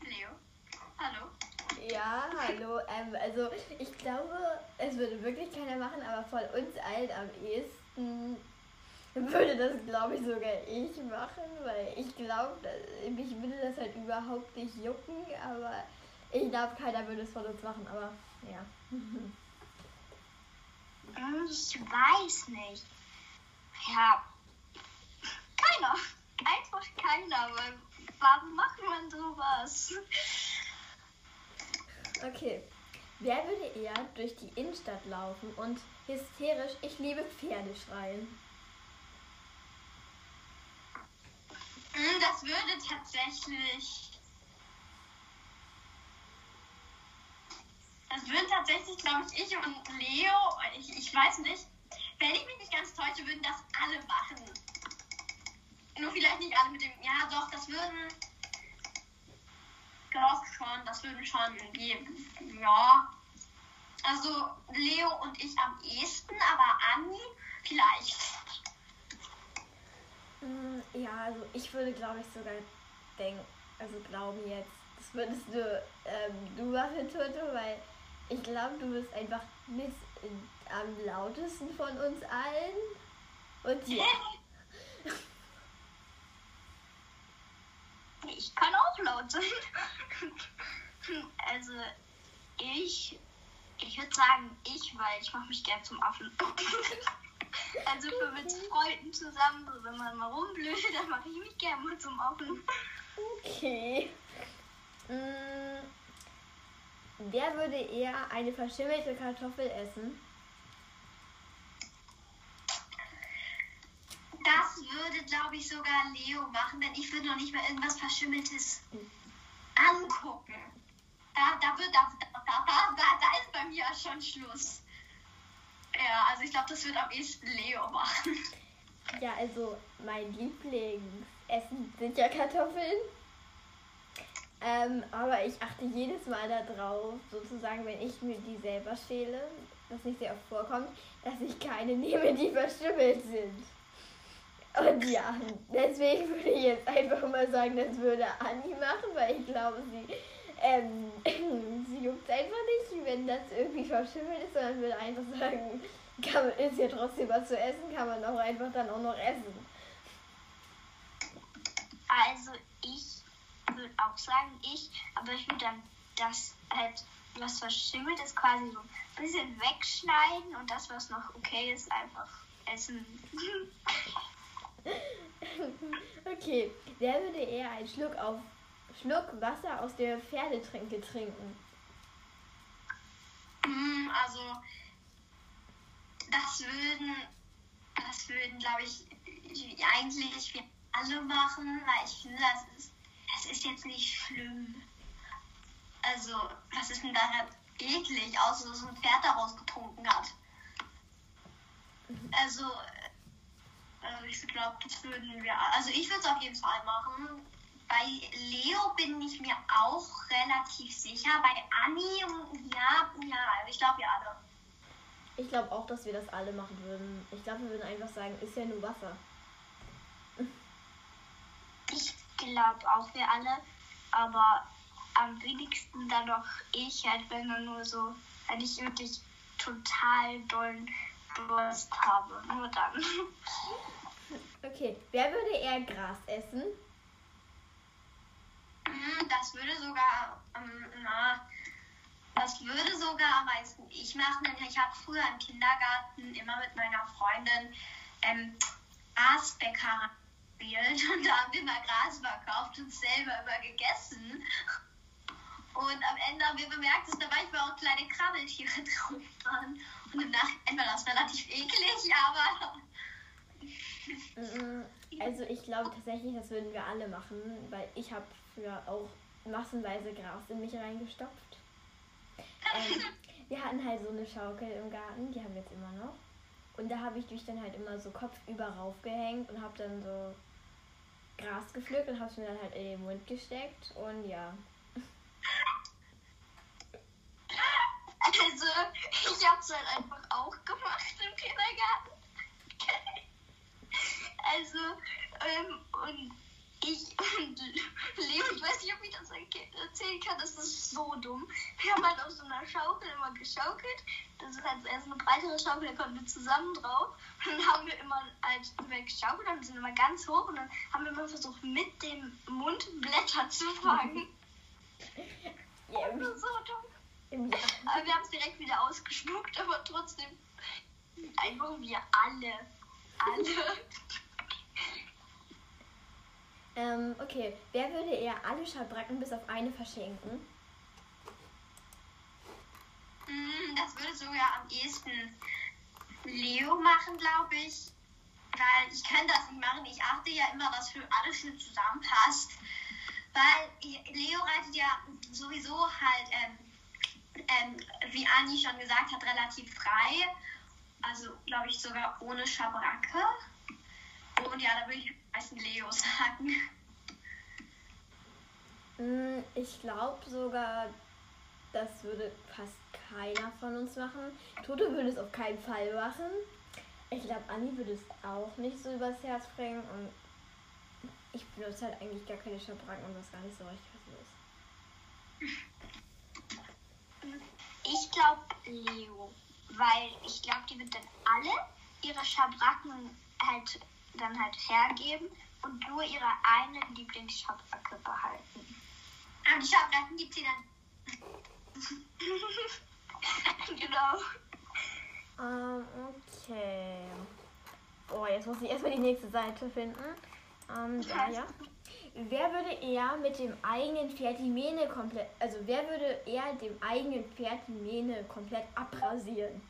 Leo? Hallo? Ja, hallo. Ähm, also ich glaube, es würde wirklich keiner machen, aber von uns allen am ehesten würde das, glaube ich, sogar ich machen, weil ich glaube, mich würde das halt überhaupt nicht jucken, aber ich glaube, keiner würde es von uns machen, aber ja. (laughs) Hm, Ich weiß nicht. Ja. Keiner. Einfach keiner. Weil warum macht man sowas? Okay. Wer würde eher durch die Innenstadt laufen und hysterisch Ich liebe Pferde schreien? Hm, Das würde tatsächlich. Das würden tatsächlich, glaube ich, ich und Leo, ich, ich weiß nicht, wenn ich mich nicht ganz täusche, würden das alle machen. Nur vielleicht nicht alle mit dem. Ja, doch, das würden. Doch schon, das würden schon geben. Ja. Also Leo und ich am ehesten, aber Anni vielleicht. Mm, Ja, also ich würde, glaube ich, sogar denken, also glauben jetzt, das würdest du, ähm, du machen, Toto, weil ich glaube, du bist einfach in, am lautesten von uns allen. Und ja, (laughs) Ich kann auch laut sein. (laughs) Also, ich. Ich würde sagen, ich, weil ich mache mich gern zum Affen. (laughs) Also für mit Freunden zusammen, so wenn man mal rumblödet, dann mache ich mich gern mal zum Affen. okay. Mm, Wer würde eher eine verschimmelte Kartoffel essen? Das würde, glaube ich, sogar Leo machen, denn ich würde noch nicht mal irgendwas Verschimmeltes angucken. Da, da, wird, da, da, da, da, da ist bei mir schon Schluss. Ja, also ich glaube, das wird am ehesten Leo machen. Ja, also mein Lieblingsessen sind ja Kartoffeln. Ähm, aber ich achte jedes Mal darauf, sozusagen, wenn ich mir die selber schäle, was nicht sehr oft vorkommt, dass ich keine nehme, die verschimmelt sind. Und ja, deswegen würde ich jetzt einfach mal sagen, das würde Anni machen, weil ich glaube, sie, ähm, (clears throat) sie juckt einfach nicht, wenn das irgendwie verschimmelt ist, sondern würde einfach sagen, kann, ist ja trotzdem was zu essen, kann man auch einfach dann auch noch essen. Also ich würde auch sagen, ich, aber ich würde dann das halt, was verschimmelt ist, quasi so ein bisschen wegschneiden und das, was noch okay ist, einfach essen. (laughs) okay, wer würde eher einen Schluck auf Schluck Wasser aus der Pferdetränke trinken? Mm, also das würden, das würden, glaube ich, eigentlich wir alle machen, weil ich finde, das ist, es ist jetzt nicht schlimm. Also, was ist denn daran eklig, außer dass ein Pferd daraus getrunken hat? Also, also ich glaube, das würden wir, also ich würde es auf jeden Fall machen. Bei Leo bin ich mir auch relativ sicher. Bei Anni, ja, ja, ich glaube ja alle. Ich glaube auch, dass wir das alle machen würden. Ich glaube, wir würden einfach sagen, ist ja nur Wasser. Ich glaube auch wir alle, aber am wenigsten dann doch ich, halt wenn man nur so, wenn ich wirklich total dollen Durst habe. Nur dann. (laughs) Okay, wer würde eher Gras essen? Mm, das würde sogar, ähm, na, das würde sogar am meisten ich machen, denn ich habe früher im Kindergarten immer mit meiner Freundin ähm, Grasbäcker gespielt (laughs) und da haben wir mal Gras verkauft und selber immer gegessen. Und am Ende haben wir bemerkt, dass da manchmal auch kleine Krabbeltiere (laughs) drauf waren. Und im Nachhinein war das relativ eklig, aber. Also ich glaube tatsächlich, das würden wir alle machen, weil ich habe früher auch massenweise Gras in mich reingestopft. Ähm, (laughs) wir hatten halt so eine Schaukel im Garten, die haben wir jetzt immer noch. Und da habe ich mich dann halt immer so kopfüber raufgehängt und habe dann so Gras gepflückt und habe es mir dann halt in den Mund gesteckt und ja. Also, ich habe es halt einfach auch gemacht im Kindergarten. (laughs) also, ähm, und ich und Leo, ich weiß nicht, ob ich das erzählen kann, das ist so dumm. Wir haben halt auf so einer Schaukel immer geschaukelt. Das ist halt erst eine breitere Schaukel, da konnten wir zusammen drauf. Und dann haben wir immer halt geschaukelt und sind immer ganz hoch und dann haben wir immer versucht, mit dem Mund Blätter zu fangen. Ja, das ist so dumm. Aber wir haben es direkt wieder ausgespuckt, aber trotzdem einfach wir alle. Alle. Ähm, okay, wer würde eher alle Schabracken bis auf eine verschenken? Mm, das würde sogar am ehesten Leo machen, glaube ich. Weil ich kann das nicht machen. Ich achte ja immer, was für alles schön zusammenpasst. Weil Leo reitet ja sowieso halt, ähm, ähm, wie Anni schon gesagt hat, relativ frei. Also, glaube ich, sogar ohne Schabracke. Und ja, da würde ich meisten Leo (laughs) sagen. Mm, ich glaube sogar, das würde fast keiner von uns machen. Toto würde es auf keinen Fall machen. Ich glaube, Anni würde es auch nicht so übers Herz bringen. Und ich benutze halt eigentlich gar keine Schabracken und weiß gar nicht so richtig, was los ist. Ich glaube Leo, weil ich glaube, die wird dann alle ihre Schabracken halt dann halt hergeben und nur ihre eine Lieblingsschabracke behalten. Aber die Schabracken gibt sie dann. (laughs) genau. Ähm, okay. Oh, jetzt muss ich erstmal die nächste Seite finden. Ähm, da, ja. Wer würde eher mit dem eigenen Pferd die Mähne komplett, also wer würde eher dem eigenen Pferd die Mähne komplett abrasieren?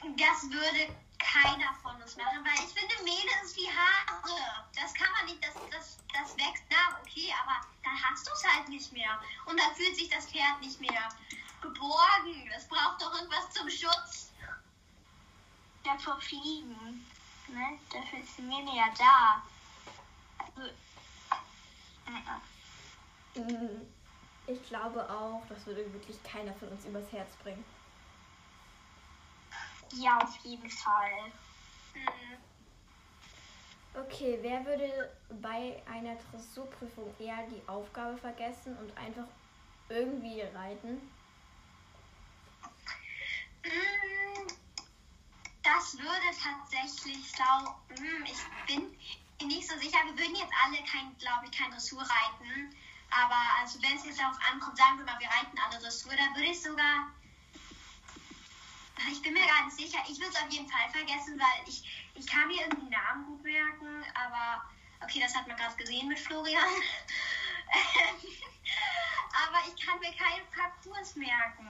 Das würde keiner von uns machen, weil ich finde, Mehle ist wie Haare. Das kann man nicht, das, das, das wächst nach, okay, aber dann hast du es halt nicht mehr. Und dann fühlt sich das Pferd nicht mehr geborgen. Es braucht doch irgendwas zum Schutz. Ja, vor Fliegen. Ne? Dafür ist die Mähne ja da. Also, äh, Mm, Ich glaube auch, das würde wirklich keiner von uns übers Herz bringen. Ja, auf jeden Fall. Hm. Okay, wer würde bei einer Dressurprüfung eher die Aufgabe vergessen und einfach irgendwie reiten? Mm, Das würde tatsächlich, glaub, mm, ich bin nicht so sicher. Wir würden jetzt alle kein, glaube ich, kein Dressur reiten. Aber also wenn es jetzt darauf ankommt, sagen wir mal, wir reiten alle Dressur, dann würde ich sogar. Ich bin mir gar nicht sicher. Ich würde es auf jeden Fall vergessen, weil ich, ich kann mir irgendwie Namen gut merken, aber okay, das hat man gerade gesehen mit Florian. (laughs) aber ich kann mir keine Parcours merken.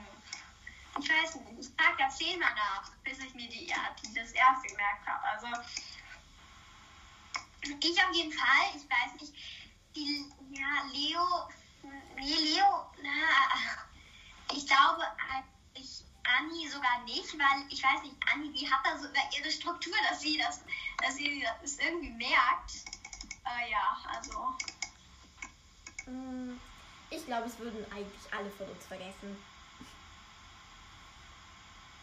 Ich weiß nicht, ich frage da zehnmal nach, bis ich mir die, ja, die das erste gemerkt habe. Also, ich auf jeden Fall, ich weiß nicht, die, ja, Leo, nee, Leo, na, ich glaube eigentlich Anni sogar nicht, weil ich weiß nicht, Anni, die hat da so über ihre Struktur, dass sie das, dass sie das irgendwie merkt. Äh, ja, also, Mm, Ich glaube, es würden eigentlich alle von uns vergessen.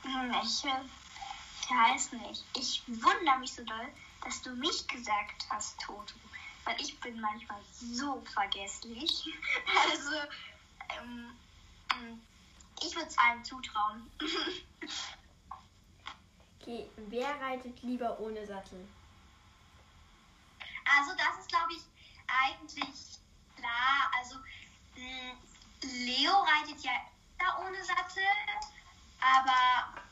Hm, Ich, ich weiß nicht. Ich wundere mich so doll, dass du mich gesagt hast, Toto. Weil ich bin manchmal so vergesslich. (laughs) Also, ähm, ähm, ich würde es allen zutrauen. (laughs) Okay, wer reitet lieber ohne Sattel? Also das ist, glaube ich, eigentlich klar. Also mh, Leo reitet ja immer ohne Sattel, aber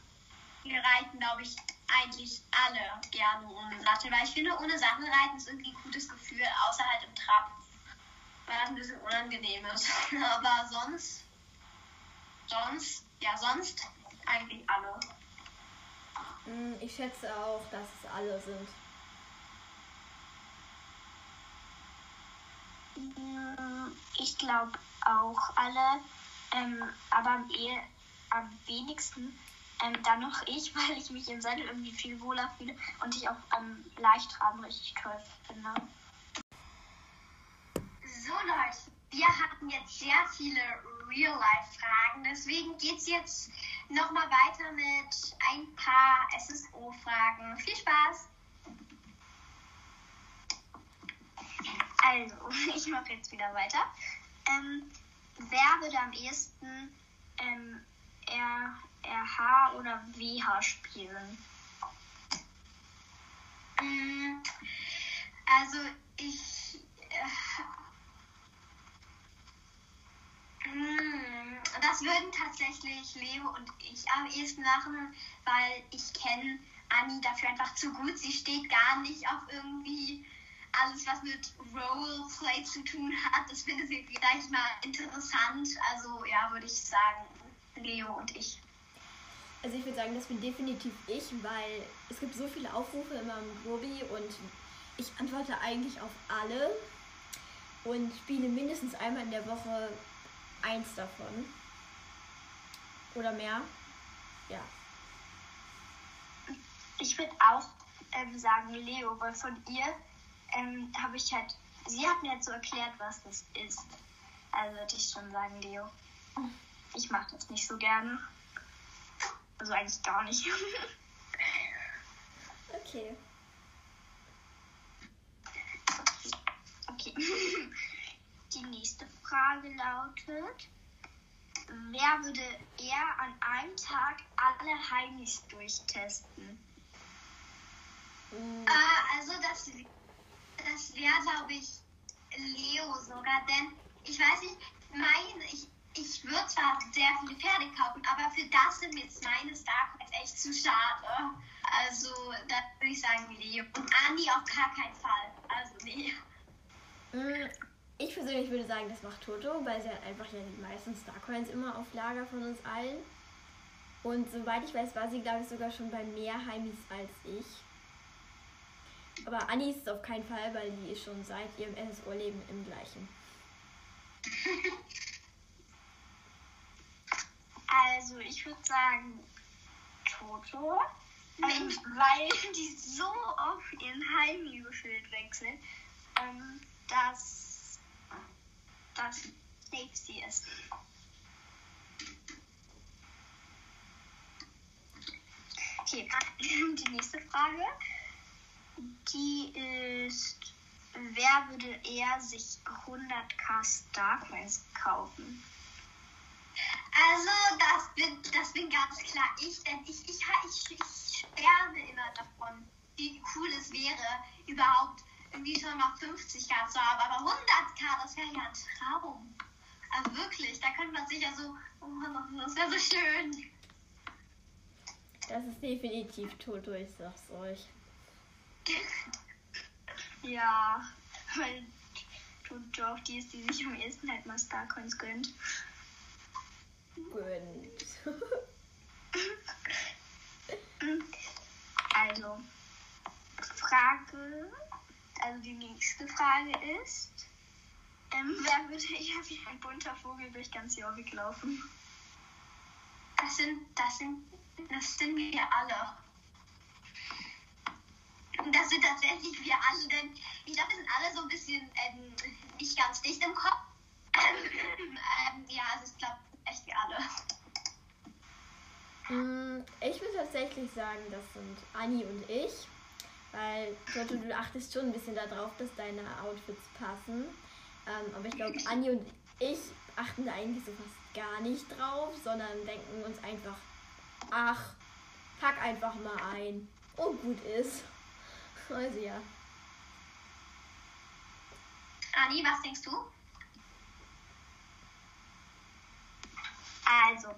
wir reiten, glaube ich, eigentlich alle gerne ohne Sattel, weil ich finde, ohne Sattel reiten ist irgendwie ein gutes Gefühl, außer halt im Trab, weil das ein bisschen unangenehm ist. (laughs) aber sonst, sonst, ja, sonst eigentlich alle. Mm, Ich schätze auch, dass es alle sind. Mm, Ich glaube auch alle, ähm, aber am, ehe, am wenigsten ähm, dann noch ich, (laughs) weil ich mich im Sattel irgendwie viel wohler fühle und ich auch am Leichtraben richtig toll finde. So Leute, wir hatten jetzt sehr viele Real-Life-Fragen, deswegen geht es jetzt nochmal weiter mit ein paar SSO-Fragen. Viel Spaß! Also, (laughs) ich mache jetzt wieder weiter. Ähm, wer würde am ehesten ähm, R, RH oder WH spielen? Mm, Also ich... Mm, das würden tatsächlich Leo und ich am ehesten machen, weil ich kenne Anni dafür einfach zu gut. Sie steht gar nicht auf irgendwie alles, was mit Roleplay zu tun hat. Das finde sie gleich mal interessant. Also ja, würde ich sagen, Leo und ich. Also ich würde sagen, das bin definitiv ich, weil es gibt so viele Aufrufe in meinem Grobi und ich antworte eigentlich auf alle und spiele mindestens einmal in der Woche eins davon. Oder mehr. Ja. Ich würde auch ähm, sagen Leo, weil von ihr ähm, habe ich halt, sie hat mir jetzt so erklärt, was das ist. Also würde ich schon sagen Leo. Ich mache das nicht so gerne. Also eigentlich gar nicht. Okay. (laughs) Okay. (laughs) Die nächste Frage lautet: Wer würde eher an einem Tag alle Heinis durchtesten? Mm, Ah, also das, das wäre, glaube ich, Leo sogar, denn ich weiß nicht, mein, ich, ich würde zwar sehr viele Pferde kaufen, aber für das sind jetzt meine Starcoins echt zu schade. Also, da würde ich sagen Leo. Und Andi auf gar keinen Fall. Also, nee. mm, Ich persönlich würde sagen, das macht Toto, weil sie hat einfach ja die meisten Starcoins immer auf Lager von uns allen. Und soweit ich weiß, war sie, glaube ich, sogar schon bei mehr Heimis als ich. Aber Anni ist es auf keinen Fall, weil die ist schon seit ihrem SSO-Leben im gleichen. (laughs) Also, ich würde sagen Toto. Ähm, weil die so oft ihren Heimi gefühlt wechseln, ähm, dass das safe sie ist. Okay, (laughs) die nächste Frage. Die ist, wer würde eher sich 100k Starcoins kaufen? Also, das bin, das bin ganz klar ich, denn ich, ich, ich, ich sterbe immer davon, wie cool es wäre, überhaupt irgendwie schon noch 50k zu haben. Aber 100k, das wäre ja ein Traum. Also wirklich, da könnte man sich ja so, oh, das wäre so schön. Das ist definitiv Toto, ich sag's euch. Ja, weil Toto auch die ist, die sich am ehesten halt mal Starcoins gönnt. Gönnt. (laughs) Also, Frage, also die nächste Frage ist, ähm, (laughs) wer würde eher wie ein bunter Vogel durch ganz Jorvik laufen? Das sind, das sind, das sind wir alle. Das sind tatsächlich wir alle, denn ich glaube, wir sind alle so ein bisschen ähm, nicht ganz dicht im Kopf. (laughs) ähm, ja, also ich glaube, echt wir alle. Mm, Ich würde tatsächlich sagen, das sind Anni und ich. Weil Toto, du achtest schon ein bisschen darauf, dass deine Outfits passen. Ähm, aber ich glaube, Anni und ich achten da eigentlich so fast gar nicht drauf, sondern denken uns einfach, ach, pack einfach mal ein. Und gut ist. (laughs) Also ja. Anni, was denkst du? Also,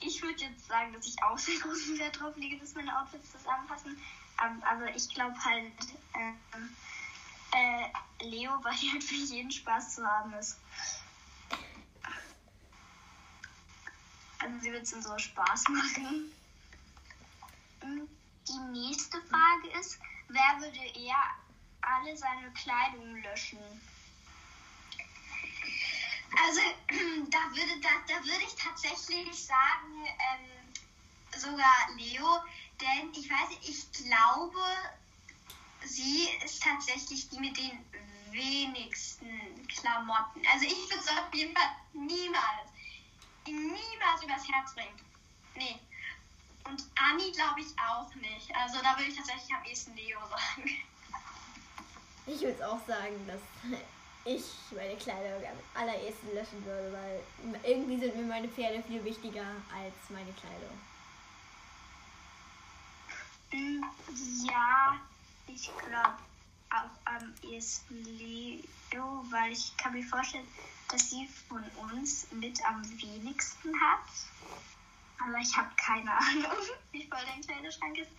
ich würde jetzt sagen, dass ich auch sehr großen Wert drauf lege, dass meine Outfits zusammenpassen. Ähm, aber ich glaube halt, ähm, äh, Leo, (laughs) weil halt für jeden Spaß zu haben ist. Also sie wird es in so Spaß machen. Mm, Die nächste Frage ist, wer würde eher alle seine Kleidung löschen? Also, (clears throat) da würde, da, da würde ich tatsächlich sagen, ähm, sogar Leo, denn ich weiß nicht, ich glaube, sie ist tatsächlich die mit den wenigsten Klamotten. Also ich würde es auf jeden Fall niemals, niemals übers Herz bringen. Nee. Und Anni glaube ich auch nicht. Also da würde ich tatsächlich am ehesten Leo sagen. Ich würde es auch sagen, dass ich meine Kleidung am allerersten löschen würde, weil irgendwie sind mir meine Pferde viel wichtiger als meine Kleidung. Ja, ich glaube auch am ehesten Leo, weil ich kann mir vorstellen, dass sie von uns mit am wenigsten hat. Aber ich habe keine (laughs) Ahnung, wie voll dein Kleiderschrank ist.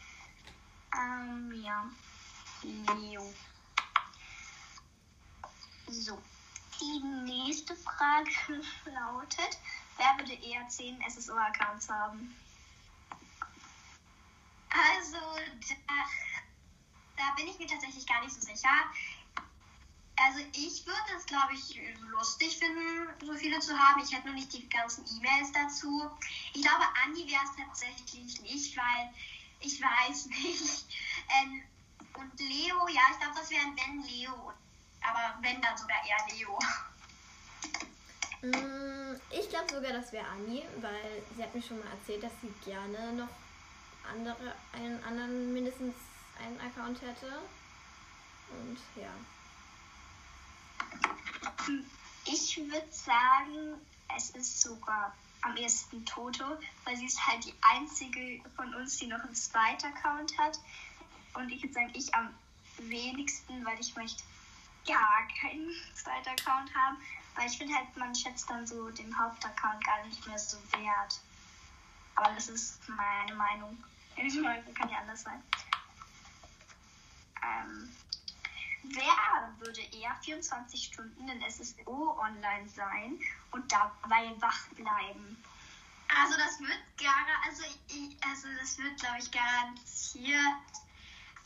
Ähm, ja. Leo. So. Die nächste Frage (laughs) lautet, wer würde eher 10 SSO-Accounts haben? Also, da, da bin ich mir tatsächlich gar nicht so sicher. Also, ich würde es, glaube ich, lustig finden, so viele zu haben. Ich hätte nur nicht die ganzen E-Mails dazu. Ich glaube, Andi wäre es tatsächlich nicht, weil ich weiß (laughs) nicht. Ähm, und Leo, ja, ich glaube, das wäre ein Wenn Leo. Aber wenn, dann sogar eher Leo. Mm, Ich glaube sogar, das wäre Anni, weil sie hat mir schon mal erzählt, dass sie gerne noch andere, einen anderen, mindestens einen Account hätte. Und ja. Ich würde sagen, es ist sogar am ehesten Toto, weil sie ist halt die einzige von uns, die noch einen zweiten Account hat. Und ich würde sagen, ich am wenigsten, weil ich möchte gar keinen (laughs) zweiten Account haben. Weil ich finde halt, man schätzt dann so den Hauptaccount gar nicht mehr so wert. Aber das ist meine Meinung. Ich meine, kann ja anders sein. Ähm, Wer würde eher 24 Stunden in SSO online sein und dabei wach bleiben? Also das wird gar, also, ich, also das wird, glaube ich, garantiert.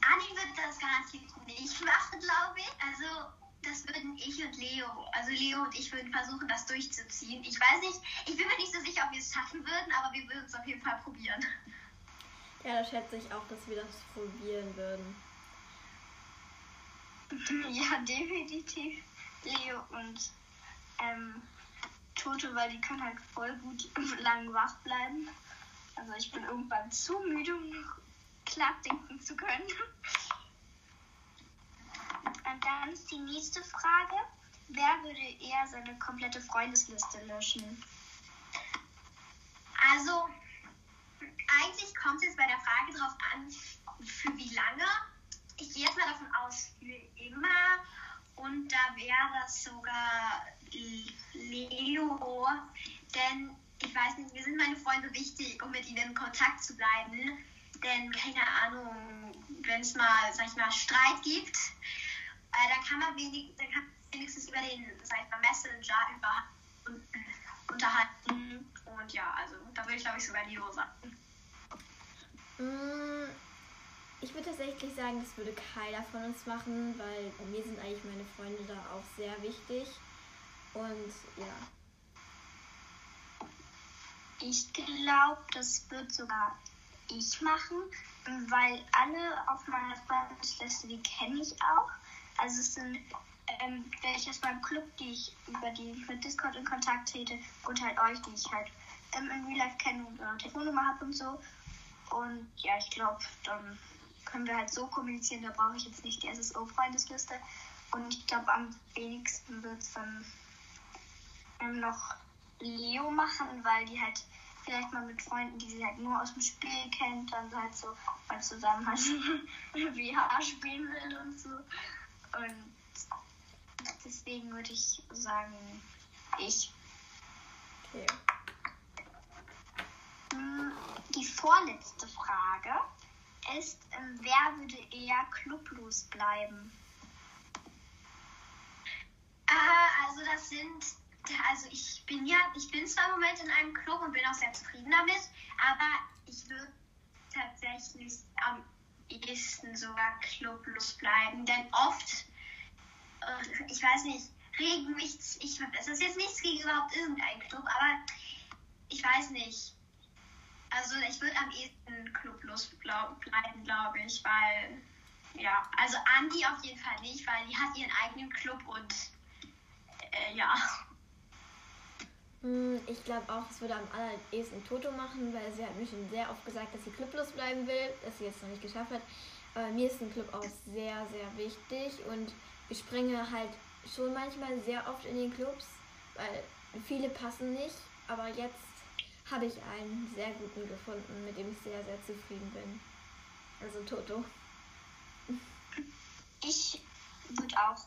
Anni wird das garantiert nicht machen, glaube ich. Also das würden ich und Leo, also Leo und ich würden versuchen, das durchzuziehen. Ich weiß nicht, ich bin mir nicht so sicher, ob wir es schaffen würden, aber wir würden es auf jeden Fall probieren. Ja, da schätze ich auch, dass wir das probieren würden. (laughs) Ja, definitiv Leo und ähm, Toto, weil die können halt voll gut (laughs) lang wach bleiben. Also ich bin irgendwann zu müde, um noch klar denken zu können. (laughs) Und dann ist die nächste Frage. Wer würde eher seine komplette Freundesliste löschen? Also, eigentlich kommt es jetzt bei der Frage drauf an, für wie lange. Ich gehe jetzt mal davon aus, für immer. Und da wäre das sogar Leo. Denn ich weiß nicht, mir sind meine Freunde wichtig, um mit ihnen in Kontakt zu bleiben. Denn, keine Ahnung, wenn es mal, sag ich mal, Streit gibt, äh, dann kann man wenig, dann kann wenigstens über den, sag ich mal, Messenger über, un, unterhalten. Und ja, also da würde ich glaube ich sogar Leo sagen. Mm, Ich würde tatsächlich sagen, das würde keiner von uns machen, weil mir sind eigentlich meine Freunde da auch sehr wichtig. Und ja, Ich glaube, das wird sogar ich machen, weil alle auf meiner Freundesliste, die kenne ich auch. Also es sind ähm, welche aus meinem Club, die ich über die mit Discord in Kontakt trete und halt euch, die ich halt ähm, in Real Life kenne und eine Telefonnummer habe und so. Und ja, ich glaube, dann können wir halt so kommunizieren, da brauche ich jetzt nicht die SSO-Freundesliste. Und ich glaube, am wenigsten wird es dann ähm, noch Leo machen, weil die halt vielleicht mal mit Freunden, die sie halt nur aus dem Spiel kennt, dann halt so mal zusammen halt (laughs) VR spielen will und so. Und deswegen würde ich sagen, ich. okay. Hm, Die vorletzte Frage ist, ähm, wer würde eher clublos bleiben? Äh, also das sind, also ich bin ja, ich bin zwar im Moment in einem Club und bin auch sehr zufrieden damit, aber ich würde tatsächlich am ehesten sogar clublos bleiben, denn oft, äh, ich weiß nicht, regen mich, ich, es ist jetzt nichts gegen überhaupt irgendeinen Club, aber ich weiß nicht. Also ich würde am ehesten clublos blau- bleiben, glaube ich, weil, ja, also Andi auf jeden Fall nicht, weil die hat ihren eigenen Club und äh, ja. Mm, Ich glaube auch, es würde am allerersten Toto machen, weil sie hat mir schon sehr oft gesagt, dass sie clublos bleiben will, dass sie es noch nicht geschafft hat. Aber mir ist ein Club auch sehr, sehr wichtig und ich springe halt schon manchmal sehr oft in den Clubs, weil viele passen nicht. Aber jetzt habe ich einen sehr guten gefunden, mit dem ich sehr, sehr zufrieden bin. Also Toto. Ich würde auch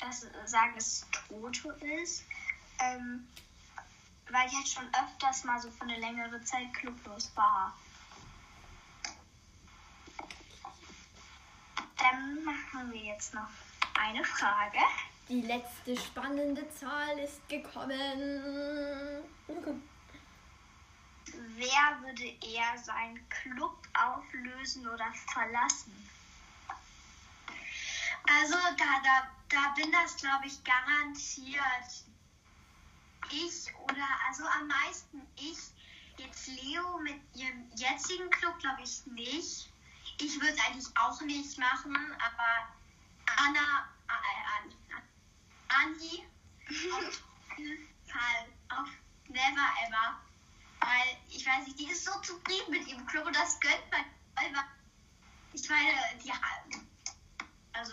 das sagen, dass es Toto ist, ähm, weil ich halt schon öfters mal so für eine längere Zeit clublos war. Dann machen wir jetzt noch eine Frage. Die letzte spannende Zahl ist gekommen. Wer würde eher seinen Club auflösen oder verlassen? Also da, da, da bin das, glaube ich, garantiert ich oder also am meisten ich. Jetzt Leo mit ihrem jetzigen Club, glaube ich, nicht. Ich würde es eigentlich auch nicht machen, aber Anna, äh, An, An, Anni, auf (laughs) jeden Fall, auf never ever. Weil, ich weiß nicht, die ist so zufrieden mit ihrem Club und das gönnt man. weil- Ich meine, die hat, also,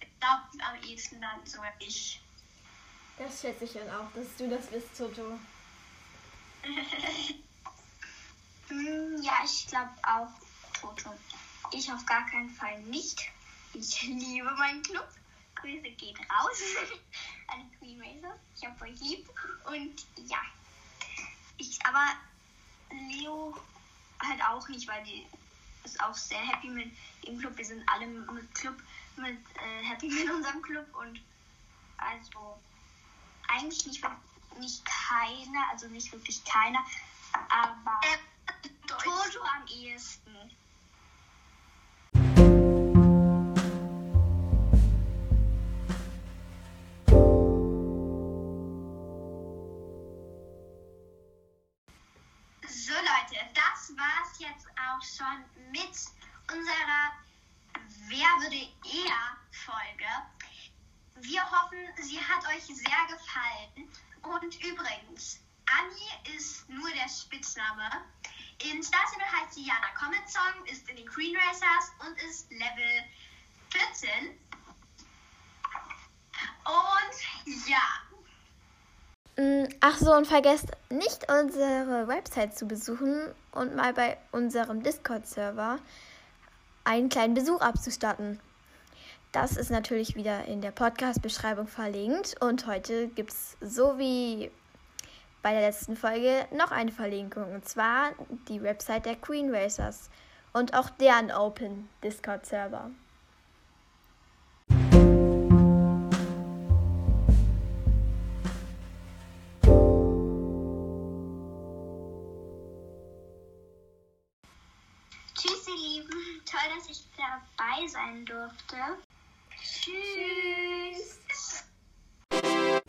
ich glaube, am ehesten dann sogar ich. Das schätze ich dann auch, dass du das bist, Toto. (laughs) Hm, Ja, ich glaube auch Toto. Ich auf gar keinen Fall nicht. Ich liebe meinen Club. Grüße geht raus (laughs) an Queen Racer. Ich hab euch lieb. Und ja, aber Leo halt auch nicht, weil die ist auch sehr happy mit dem Club. Wir sind alle mit Club, mit äh, happy (laughs) mit unserem Club und also eigentlich nicht, nicht keiner, also nicht wirklich keiner, aber Äh, Deutsch. Toto am ehesten. Jetzt auch schon mit unserer Wer würde eher Folge. Wir hoffen, sie hat euch sehr gefallen. Und übrigens, Annie ist nur der Spitzname. In Star heißt sie Jana Comet Song, ist in den Green Racers und ist Level 14. Und ja, Ach so, und vergesst nicht, unsere Website zu besuchen und mal bei unserem Discord-Server einen kleinen Besuch abzustatten. Das ist natürlich wieder in der Podcast-Beschreibung verlinkt. Und heute gibt es, so wie bei der letzten Folge, noch eine Verlinkung. Und zwar die Website der Queen Racers und auch deren Open Discord-Server. dass ich dabei sein durfte. Tschüss. Tschüss.